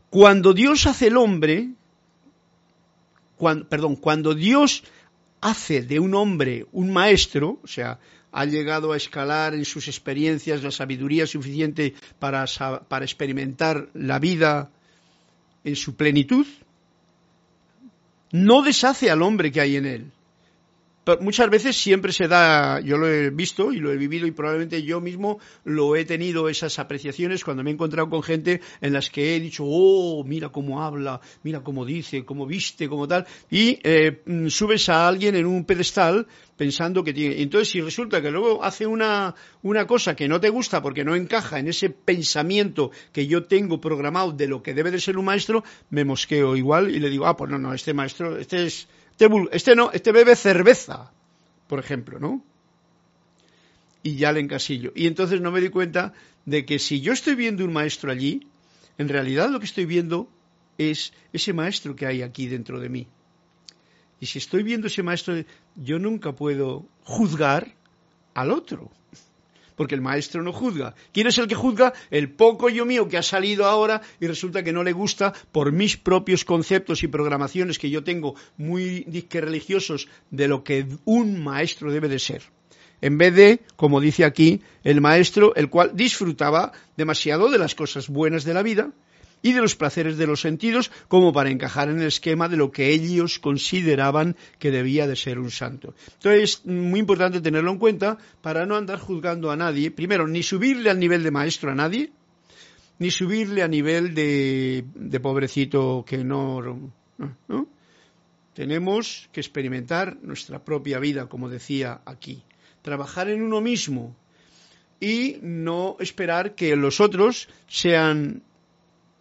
Cuando Dios hace el hombre, perdón, cuando Dios hace de un hombre un maestro, o sea, ha llegado a escalar en sus experiencias la sabiduría suficiente para, para experimentar la vida en su plenitud, no deshace al hombre que hay en él, muchas veces siempre se da, yo lo he visto y lo he vivido y probablemente yo mismo lo he tenido esas apreciaciones cuando me he encontrado con gente en las que he dicho, oh, mira cómo habla, mira cómo dice, cómo viste, cómo tal, y eh, mm, subes a alguien en un pedestal pensando que tiene. Entonces, si resulta que luego hace una, una cosa que no te gusta porque no encaja en ese pensamiento que yo tengo programado de lo que debe de ser un maestro, me mosqueo igual y le digo, ah, pues no, no, este maestro, este es este, este, no, este bebe cerveza, por ejemplo, ¿no? Y ya le encasillo. Y entonces no me di cuenta de que si yo estoy viendo un maestro allí, en realidad lo que estoy viendo es ese maestro que hay aquí dentro de mí. Y si estoy viendo ese maestro, yo nunca puedo juzgar al otro porque el maestro no juzga. ¿Quién es el que juzga? El poco yo mío que ha salido ahora y resulta que no le gusta por mis propios conceptos y programaciones que yo tengo muy disque religiosos de lo que un maestro debe de ser. En vez de, como dice aquí, el maestro, el cual disfrutaba demasiado de las cosas buenas de la vida, y de los placeres de los sentidos como para encajar en el esquema de lo que ellos consideraban que debía de ser un santo. Entonces es muy importante tenerlo en cuenta para no andar juzgando a nadie, primero, ni subirle al nivel de maestro a nadie, ni subirle a nivel de, pobrecito que no. Tenemos que experimentar nuestra propia vida, como decía aquí. Trabajar en uno mismo y no esperar que los otros sean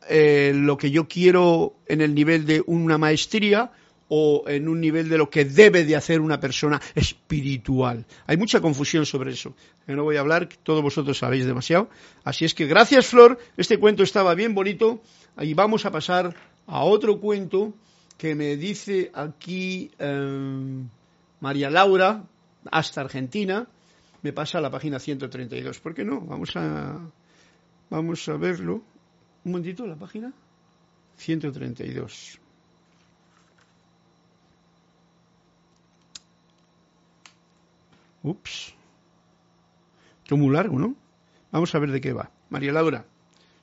eh, lo que yo quiero en el nivel de una maestría o en un nivel de lo que debe de hacer una persona espiritual. Hay mucha confusión sobre eso. No voy a hablar, todos vosotros sabéis demasiado. Así es que gracias, Flor. Este cuento estaba bien bonito. Y vamos a pasar a otro cuento que me dice aquí eh, María Laura, hasta Argentina. Me pasa a la página 132. ¿Por qué no? Vamos a, vamos a verlo. Un momentito, la página 132. Ups. Esto muy largo, ¿no? Vamos a ver de qué va. María Laura,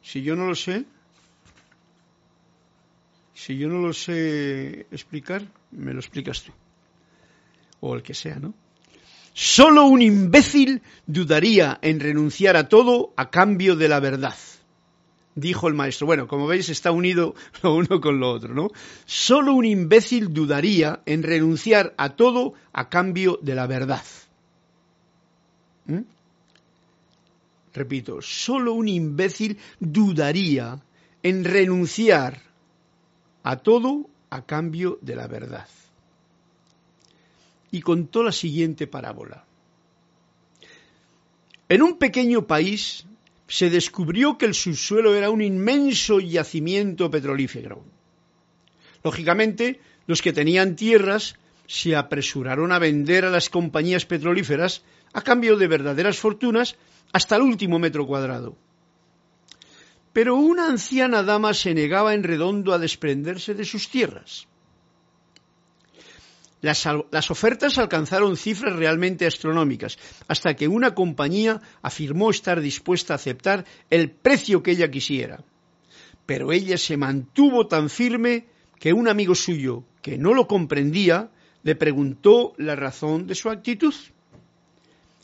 si yo no lo sé, si yo no lo sé explicar, me lo explicas tú. O el que sea, ¿no? Solo un imbécil dudaría en renunciar a todo a cambio de la verdad dijo el maestro. Bueno, como veis, está unido lo uno con lo otro, ¿no? Solo un imbécil dudaría en renunciar a todo a cambio de la verdad. ¿Mm? Repito, solo un imbécil dudaría en renunciar a todo a cambio de la verdad. Y contó la siguiente parábola. En un pequeño país se descubrió que el subsuelo era un inmenso yacimiento petrolífero. Lógicamente, los que tenían tierras se apresuraron a vender a las compañías petrolíferas a cambio de verdaderas fortunas hasta el último metro cuadrado. Pero una anciana dama se negaba en redondo a desprenderse de sus tierras. Las, ofertas alcanzaron cifras realmente astronómicas, hasta que una compañía afirmó estar dispuesta a aceptar el precio que ella quisiera. pero ella se mantuvo tan firme que un amigo suyo, que no lo comprendía, le preguntó la razón de su actitud.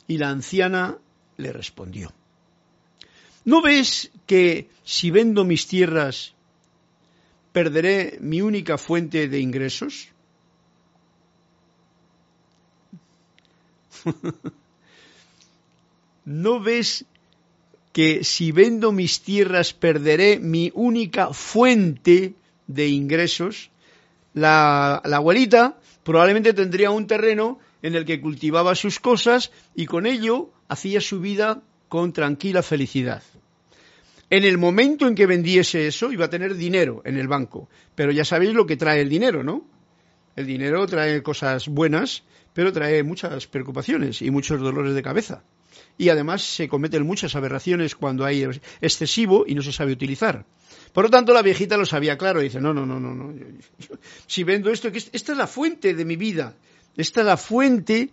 Y la anciana le respondió, ¿no ves que si vendo mis tierras perderé mi única fuente de ingresos? ¿No ves que si vendo mis tierras perderé mi única fuente de ingresos? La, la abuelita probablemente tendría un terreno en el que cultivaba sus cosas y con ello hacía su vida con tranquila felicidad. En el momento en que vendiese eso, iba a tener dinero en el banco. Pero ya sabéis lo que trae el dinero, ¿no? El dinero trae cosas buenas, pero trae muchas preocupaciones y muchos dolores de cabeza. Y además se cometen muchas aberraciones cuando hay excesivo y no se sabe utilizar. Por lo tanto, la viejita lo sabía claro dice, no, no, no, no, no. Si vendo esto, esta es la fuente de mi vida, esta es la fuente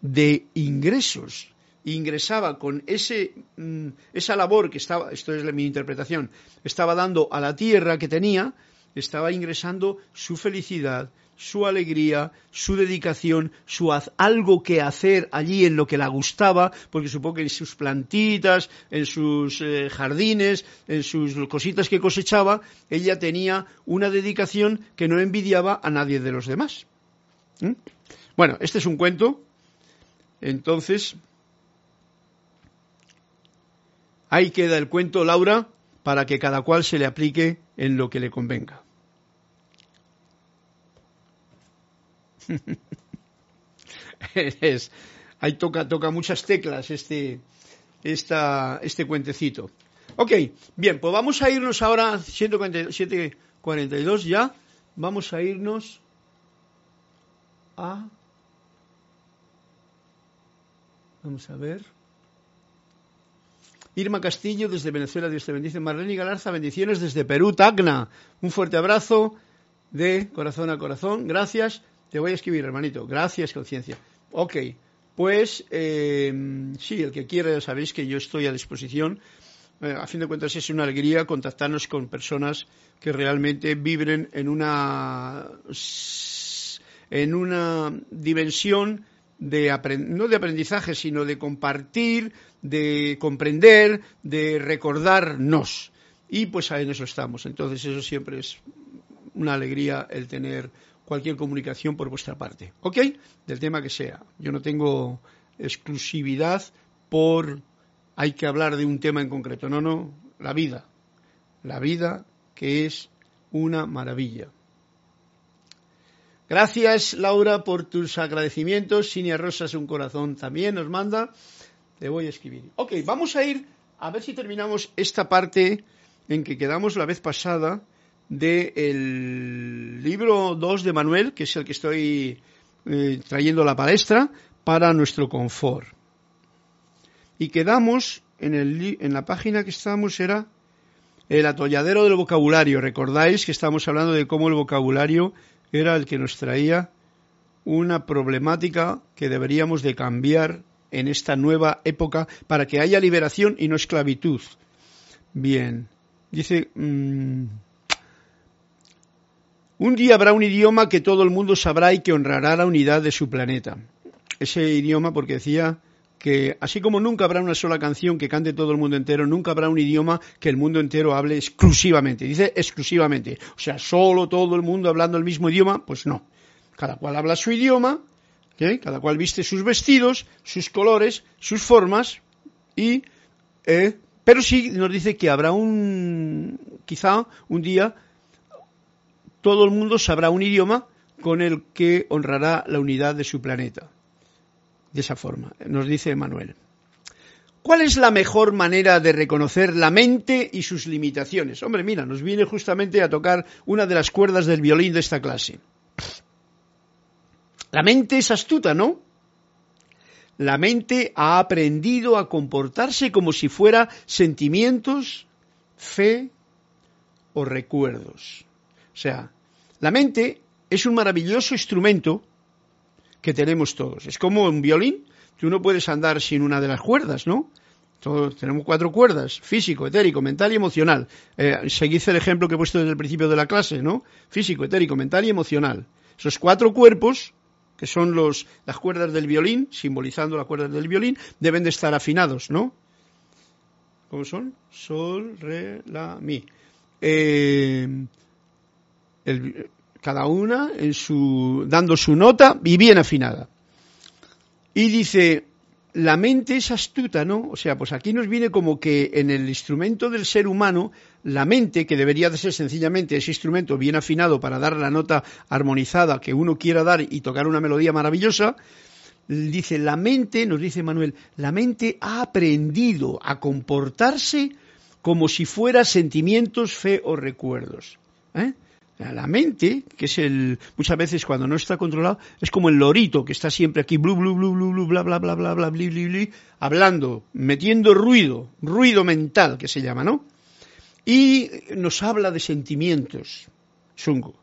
de ingresos ingresaba con ese, mm, esa labor que estaba, esto es mi interpretación, estaba dando a la tierra que tenía, estaba ingresando su felicidad, su alegría, su dedicación, su algo que hacer allí en lo que la gustaba, porque supongo que en sus plantitas, en sus eh, jardines, en sus cositas que cosechaba, ella tenía una dedicación que no envidiaba a nadie de los demás. ¿Mm? Bueno, este es un cuento. Entonces, Ahí queda el cuento, Laura, para que cada cual se le aplique en lo que le convenga. ahí toca, toca muchas teclas este, esta, este cuentecito. Ok, bien, pues vamos a irnos ahora, 147.42 ya, vamos a irnos a... Vamos a ver. Irma Castillo desde Venezuela, Dios te bendice. Marlene Galarza, bendiciones desde Perú, Tacna. Un fuerte abrazo de corazón a corazón. Gracias. Te voy a escribir, hermanito. Gracias, conciencia. Ok, pues eh, sí, el que quiera, ya sabéis que yo estoy a disposición. Eh, a fin de cuentas es una alegría contactarnos con personas que realmente vibren en una en una dimensión de no de aprendizaje, sino de compartir, de comprender, de recordarnos. Y pues en eso estamos. Entonces eso siempre es una alegría el tener cualquier comunicación por vuestra parte. ¿Ok? Del tema que sea. Yo no tengo exclusividad por hay que hablar de un tema en concreto. No, no, la vida. La vida que es una maravilla. Gracias, Laura, por tus agradecimientos. Sinia Rosas, un corazón también nos manda. Te voy a escribir. Ok, vamos a ir a ver si terminamos esta parte en que quedamos la vez pasada del libro 2 de Manuel, que es el que estoy eh, trayendo a la palestra, para nuestro confort. Y quedamos en, el, en la página que estábamos, era el atolladero del vocabulario. Recordáis que estamos hablando de cómo el vocabulario era el que nos traía una problemática que deberíamos de cambiar en esta nueva época para que haya liberación y no esclavitud. Bien, dice, mm, un día habrá un idioma que todo el mundo sabrá y que honrará la unidad de su planeta. Ese idioma porque decía que así como nunca habrá una sola canción que cante todo el mundo entero, nunca habrá un idioma que el mundo entero hable exclusivamente. Dice exclusivamente. O sea, solo todo el mundo hablando el mismo idioma, pues no. Cada cual habla su idioma, cada cual viste sus vestidos, sus colores, sus formas, y, eh, pero sí nos dice que habrá un, quizá un día, todo el mundo sabrá un idioma con el que honrará la unidad de su planeta de esa forma, nos dice Manuel. ¿Cuál es la mejor manera de reconocer la mente y sus limitaciones? Hombre, mira, nos viene justamente a tocar una de las cuerdas del violín de esta clase. La mente es astuta, ¿no? La mente ha aprendido a comportarse como si fuera sentimientos, fe o recuerdos. O sea, la mente es un maravilloso instrumento que tenemos todos. Es como un violín, tú no puedes andar sin una de las cuerdas, ¿no? tenemos cuatro cuerdas, físico, etérico, mental y emocional. Eh, seguid el ejemplo que he puesto desde el principio de la clase, ¿no? Físico, etérico, mental y emocional. Esos cuatro cuerpos, que son los, las cuerdas del violín, simbolizando las cuerdas del violín, deben de estar afinados, ¿no? ¿Cómo son? Sol, re, la, mi. Eh, cada una en su, dando su nota y bien afinada. Y dice, la mente es astuta, ¿no? O sea, pues aquí nos viene como que en el instrumento del ser humano, la mente, que debería de ser sencillamente ese instrumento bien afinado para dar la nota armonizada que uno quiera dar y tocar una melodía maravillosa, dice, la mente, nos dice Manuel, la mente ha aprendido a comportarse como si fuera sentimientos, fe o recuerdos. ¿eh? La mente, que es el, muchas veces cuando no está controlado, es como el lorito que está siempre aquí, blu, blu, blu, blu, blu, bla, bla, bla, bla, bla, bli, bli, bli, hablando, metiendo ruido, ruido mental que se llama, ¿no? Y nos habla de sentimientos, chungo.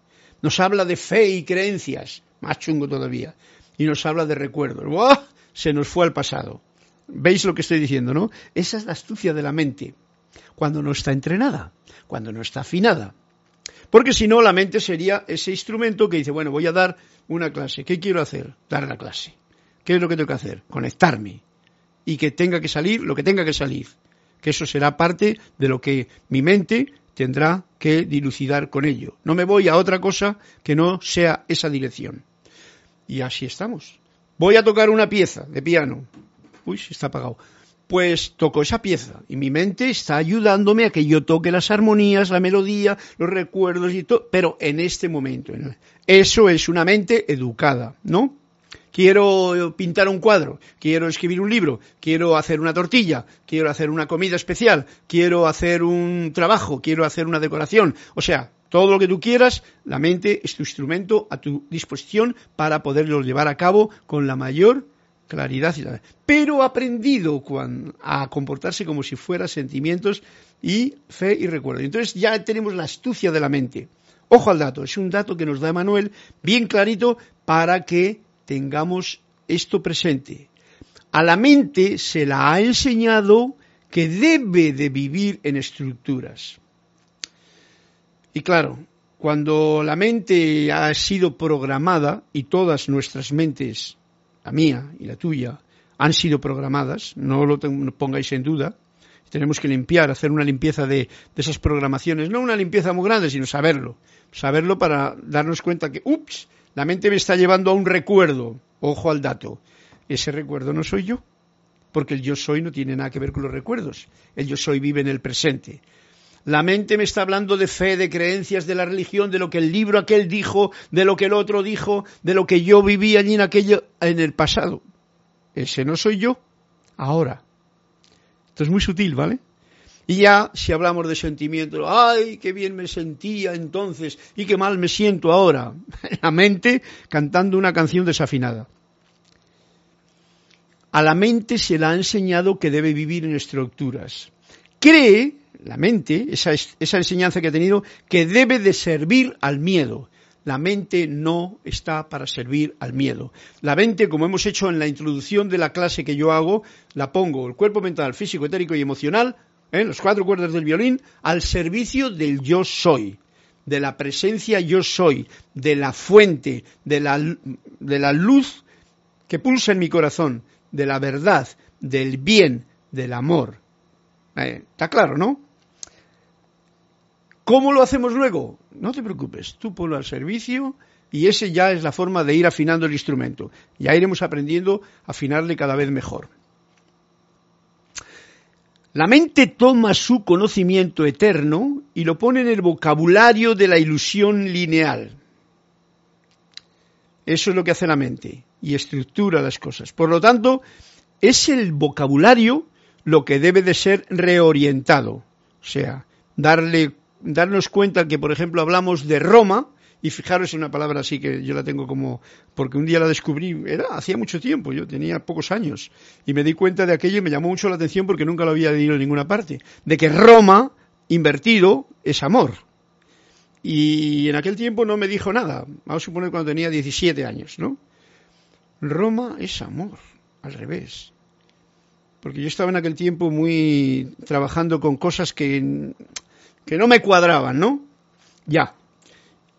Nos habla de fe y creencias, más chungo todavía. Y nos habla de recuerdos. ¡Buah! Se nos fue al pasado. ¿Veis lo que estoy diciendo, no? Esa es la astucia de la mente. Cuando no está entrenada, cuando no está afinada. Porque si no, la mente sería ese instrumento que dice, bueno, voy a dar una clase. ¿Qué quiero hacer? Dar la clase. ¿Qué es lo que tengo que hacer? Conectarme. Y que tenga que salir lo que tenga que salir. Que eso será parte de lo que mi mente tendrá que dilucidar con ello. No me voy a otra cosa que no sea esa dirección. Y así estamos. Voy a tocar una pieza de piano. Uy, está apagado pues toco esa pieza y mi mente está ayudándome a que yo toque las armonías, la melodía, los recuerdos y todo, pero en este momento. Eso es una mente educada, ¿no? Quiero pintar un cuadro, quiero escribir un libro, quiero hacer una tortilla, quiero hacer una comida especial, quiero hacer un trabajo, quiero hacer una decoración. O sea, todo lo que tú quieras, la mente es tu instrumento a tu disposición para poderlo llevar a cabo con la mayor claridad, pero aprendido a comportarse como si fuera sentimientos y fe y recuerdo. Entonces ya tenemos la astucia de la mente. Ojo al dato, es un dato que nos da Manuel bien clarito para que tengamos esto presente. A la mente se la ha enseñado que debe de vivir en estructuras. Y claro, cuando la mente ha sido programada, y todas nuestras mentes la mía y la tuya, han sido programadas, no lo pongáis en duda. Tenemos que limpiar, hacer una limpieza de, esas programaciones, no una limpieza muy grande, sino saberlo. Saberlo para darnos cuenta que, ups, la mente me está llevando a un recuerdo. Ojo al dato. Ese recuerdo no soy yo, porque el yo soy no tiene nada que ver con los recuerdos. El yo soy vive en el presente. La mente me está hablando de fe, de creencias, de la religión, de lo que el libro aquel dijo, de lo que el otro dijo, de lo que yo viví allí en aquello, en el pasado. Ese no soy yo, ahora. Esto es muy sutil, ¿vale? Y ya, si hablamos de sentimiento, ay, qué bien me sentía entonces y qué mal me siento ahora. La mente cantando una canción desafinada. A la mente se le ha enseñado que debe vivir en estructuras. Cree la mente, esa, esa enseñanza que ha tenido, que debe de servir al miedo. La mente no está para servir al miedo. La mente, como hemos hecho en la introducción de la clase que yo hago, la pongo, el cuerpo mental, físico, etérico y emocional, ¿eh? los cuatro cuerdas del violín, al servicio del yo soy, de la presencia yo soy, de la fuente, de la, de la luz que pulsa en mi corazón, de la verdad, del bien, del amor. Eh, ¿Está claro, no? ¿Cómo lo hacemos luego? No te preocupes, tú ponlo al servicio y ese ya es la forma de ir afinando el instrumento. Ya iremos aprendiendo a afinarle cada vez mejor. La mente toma su conocimiento eterno y lo pone en el vocabulario de la ilusión lineal. Eso es lo que hace la mente y estructura las cosas. Por lo tanto, es el vocabulario lo que debe de ser reorientado. O sea, darle darnos cuenta que, por ejemplo, hablamos de Roma, y fijaros en una palabra así que yo la tengo como, porque un día la descubrí, era hacía mucho tiempo, yo tenía pocos años, y me di cuenta de aquello y me llamó mucho la atención porque nunca lo había leído en ninguna parte, de que Roma, invertido, es amor. Y en aquel tiempo no me dijo nada, vamos a suponer cuando tenía 17 años, ¿no? Roma es amor, al revés. Porque yo estaba en aquel tiempo muy trabajando con cosas que, que no me cuadraban, ¿no? Ya.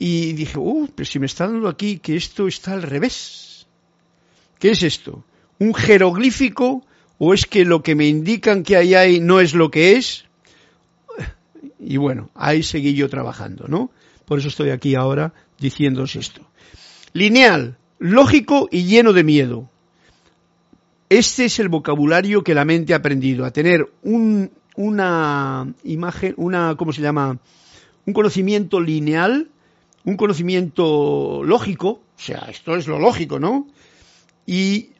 Y dije, uh, pero si me está dando aquí que esto está al revés. ¿Qué es esto? ¿Un jeroglífico o es que lo que me indican que ahí hay no es lo que es? Y bueno, ahí seguí yo trabajando, ¿no? Por eso estoy aquí ahora diciéndoos esto. Lineal, lógico y lleno de miedo. Este es el vocabulario que la mente ha aprendido, a tener un, una imagen, una, ¿cómo se llama? Un conocimiento lineal, un conocimiento lógico, o sea, esto es lo lógico, ¿no? Y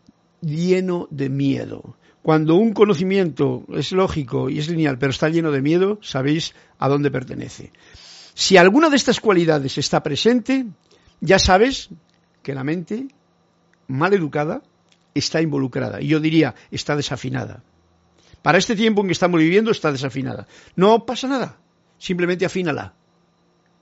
lleno de miedo. Cuando un conocimiento es lógico y es lineal, pero está lleno de miedo, sabéis a dónde pertenece. Si alguna de estas cualidades está presente, ya sabes que la mente mal educada está involucrada. Y yo diría, está desafinada. Para este tiempo en que estamos viviendo está desafinada. No pasa nada, simplemente afínala.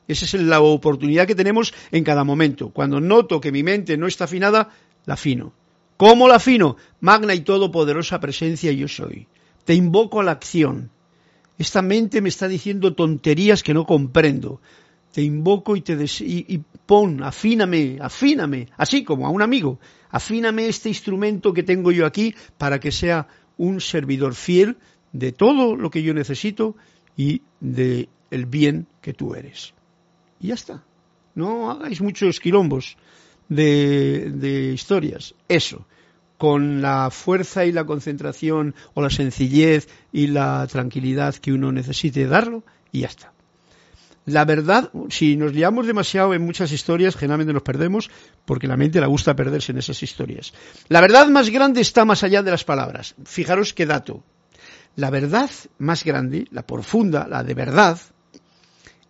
Esa es la oportunidad que tenemos en cada momento. Cuando noto que mi mente no está afinada, la afino. ¿Cómo la afino? Magna y todopoderosa presencia yo soy. Te invoco a la acción. Esta mente me está diciendo tonterías que no comprendo. Te invoco y te y pon, afíname, afíname, así como a un amigo afíname este instrumento que tengo yo aquí para que sea un servidor fiel de todo lo que yo necesito y de el bien que tú eres. Y ya está. No hagáis muchos quilombos de, de historias. Eso, con la fuerza y la concentración o la sencillez y la tranquilidad que uno necesite darlo, y ya está. La verdad, si nos liamos demasiado en muchas historias, generalmente nos perdemos porque la mente le gusta perderse en esas historias. La verdad más grande está más allá de las palabras. Fijaros qué dato. La verdad más grande, la profunda, la de verdad,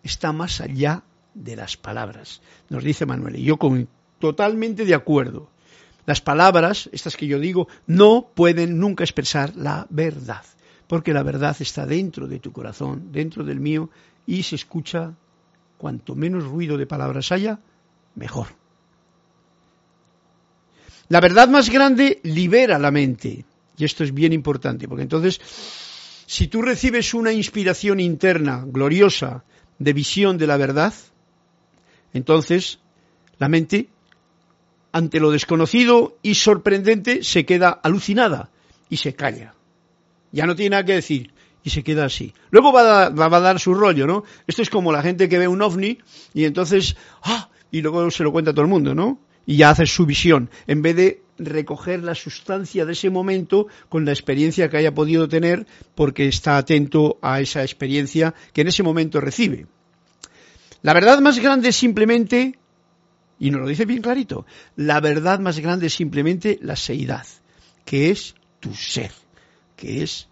está más allá de las palabras, nos dice Manuel. Y yo con, totalmente de acuerdo. Las palabras, estas que yo digo, no pueden nunca expresar la verdad, porque la verdad está dentro de tu corazón, dentro del mío, y se escucha cuanto menos ruido de palabras haya, mejor. La verdad más grande libera la mente. Y esto es bien importante, porque entonces, si tú recibes una inspiración interna, gloriosa, de visión de la verdad, entonces la mente, ante lo desconocido y sorprendente, se queda alucinada y se calla. Ya no tiene nada que decir y se queda así. Luego va a, dar su rollo, ¿no? Esto es como la gente que ve un ovni y entonces, ¡ah! Y luego se lo cuenta a todo el mundo, ¿no? Y ya hace su visión, en vez de recoger la sustancia de ese momento con la experiencia que haya podido tener porque está atento a esa experiencia que en ese momento recibe. La verdad más grande es simplemente, y nos lo dice bien clarito, la verdad más grande es simplemente la seidad, que es tu ser, que es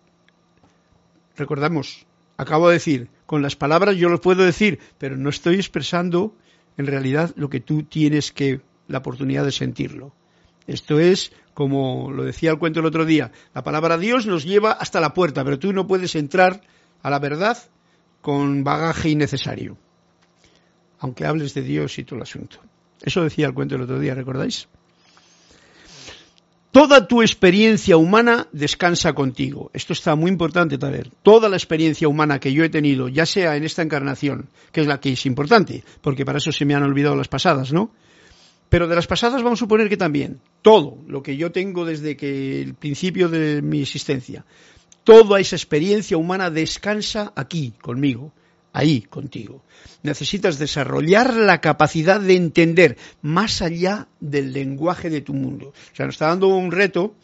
recordamos, acabo de decir, con las palabras yo lo puedo decir, pero no estoy expresando en realidad lo que tú tienes que la oportunidad de sentirlo. Esto es como lo decía el cuento el otro día, la palabra Dios nos lleva hasta la puerta, pero tú no puedes entrar a la verdad con bagaje innecesario, aunque hables de Dios y todo el asunto. Eso decía el cuento el otro día, ¿recordáis? Toda tu experiencia humana descansa contigo. Esto está muy importante también. Toda la experiencia humana que yo he tenido, ya sea en esta encarnación, que es la que es importante, porque para eso se me han olvidado las pasadas, ¿no? Pero de las pasadas vamos a suponer que también, todo lo que yo tengo desde que el principio de mi existencia, toda esa experiencia humana descansa aquí, conmigo ahí contigo. Necesitas desarrollar la capacidad de entender más allá del lenguaje de tu mundo. O sea, nos está dando un reto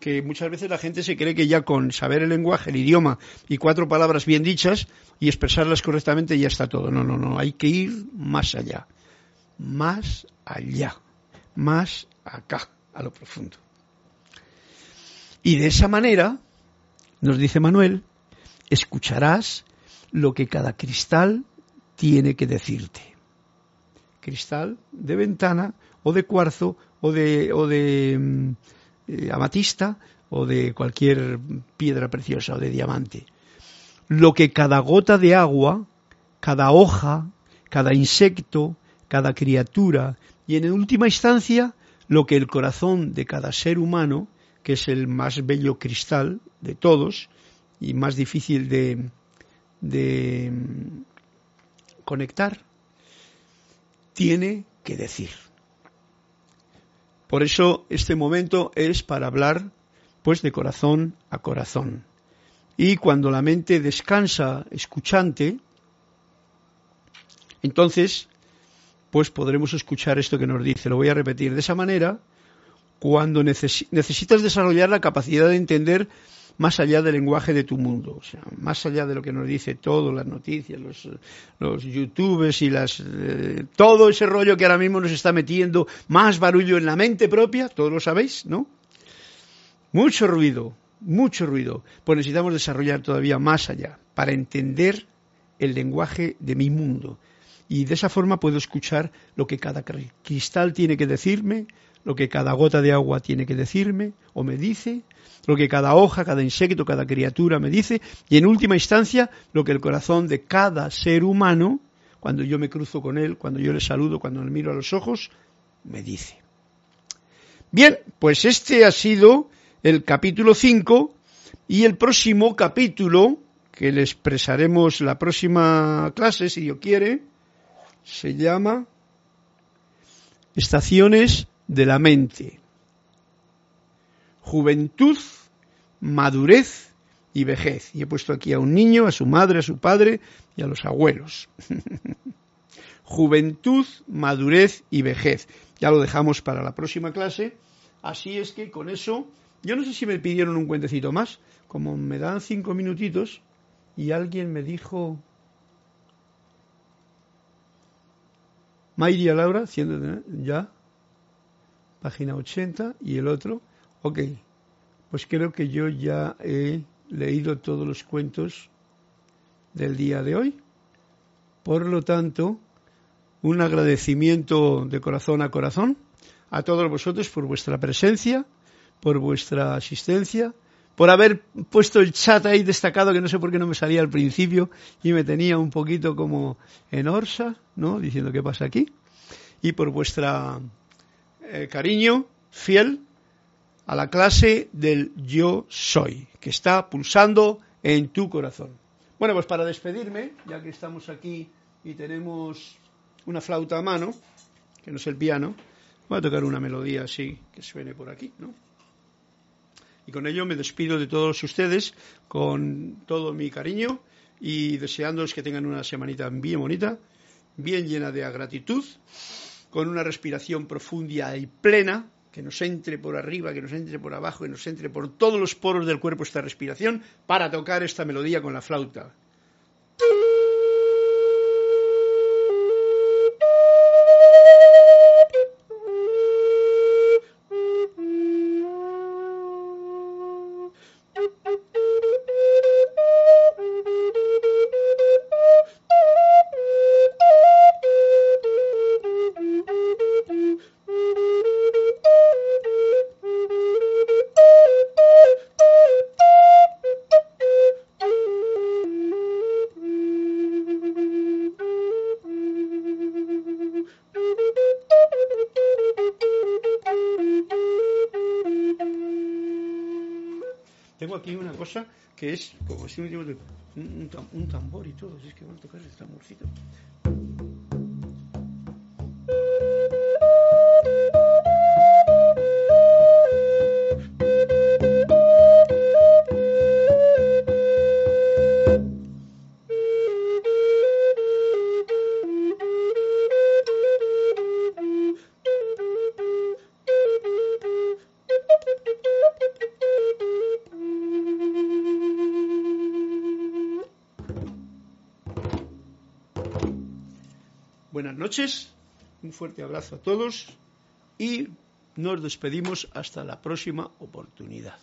que muchas veces la gente se cree que ya con saber el lenguaje, el idioma y cuatro palabras bien dichas y expresarlas correctamente ya está todo. No, no, no, hay que ir más allá. Más allá. Más acá, a lo profundo. Y de esa manera, nos dice Manuel, escucharás lo que cada cristal tiene que decirte. Cristal de ventana o de cuarzo o de, o de mm, eh, amatista o de cualquier piedra preciosa o de diamante. Lo que cada gota de agua, cada hoja, cada insecto, cada criatura y en última instancia lo que el corazón de cada ser humano que es el más bello cristal de todos y más difícil de, de mm, conectar, tiene que decir. Por eso este momento es para hablar pues de corazón a corazón. Y cuando la mente descansa escuchante, entonces pues podremos escuchar esto que nos dice. Lo voy a repetir de esa manera. Cuando necesitas desarrollar la capacidad de entender más allá del lenguaje de tu mundo, o sea, más allá de lo que nos dice todo, las noticias, los, los youtubers y las, eh, todo ese rollo que ahora mismo nos está metiendo más barullo en la mente propia, todos lo sabéis, ¿no? Mucho ruido, mucho ruido. Pues necesitamos desarrollar todavía más allá para entender el lenguaje de mi mundo. Y de esa forma puedo escuchar lo que cada cristal tiene que decirme, lo que cada gota de agua tiene que decirme o me dice, lo que cada hoja, cada insecto, cada criatura me dice, y en última instancia lo que el corazón de cada ser humano, cuando yo me cruzo con él, cuando yo le saludo, cuando le miro a los ojos, me dice. Bien, pues este ha sido el capítulo 5 y el próximo capítulo, que le expresaremos la próxima clase, si Dios quiere, se llama Estaciones de la mente. Juventud, madurez y vejez. Y he puesto aquí a un niño, a su madre, a su padre y a los abuelos. Juventud, madurez y vejez. Ya lo dejamos para la próxima clase. Así es que con eso, yo no sé si me pidieron un cuentecito más, como me dan cinco minutitos y alguien me dijo, Mayria Laura, ya, página 80, y el otro, ok, pues creo que yo ya he leído todos los cuentos del día de hoy. Por lo tanto, un agradecimiento de corazón a corazón a todos vosotros por vuestra presencia, por vuestra asistencia, por haber puesto el chat ahí destacado que no sé por qué no me salía al principio y me tenía un poquito como en orsa, ¿no? Diciendo qué pasa aquí. Y por vuestra eh, cariño fiel a la clase del yo soy, que está pulsando en tu corazón. Bueno, pues para despedirme, ya que estamos aquí y tenemos una flauta a mano, que no es el piano, voy a tocar una melodía así que suene por aquí, ¿no? Y con ello me despido de todos ustedes con todo mi cariño y deseándoles que tengan una semanita bien bonita, bien llena de gratitud con una respiración profunda y plena, que nos entre por arriba, que nos entre por abajo, que nos entre por todos los poros del cuerpo esta respiración para tocar esta melodía con la flauta. Que es como si un, un, un tambor y todo, si es que van a tocar el tamborcito. Noches, un fuerte abrazo a todos y nos despedimos hasta la próxima oportunidad.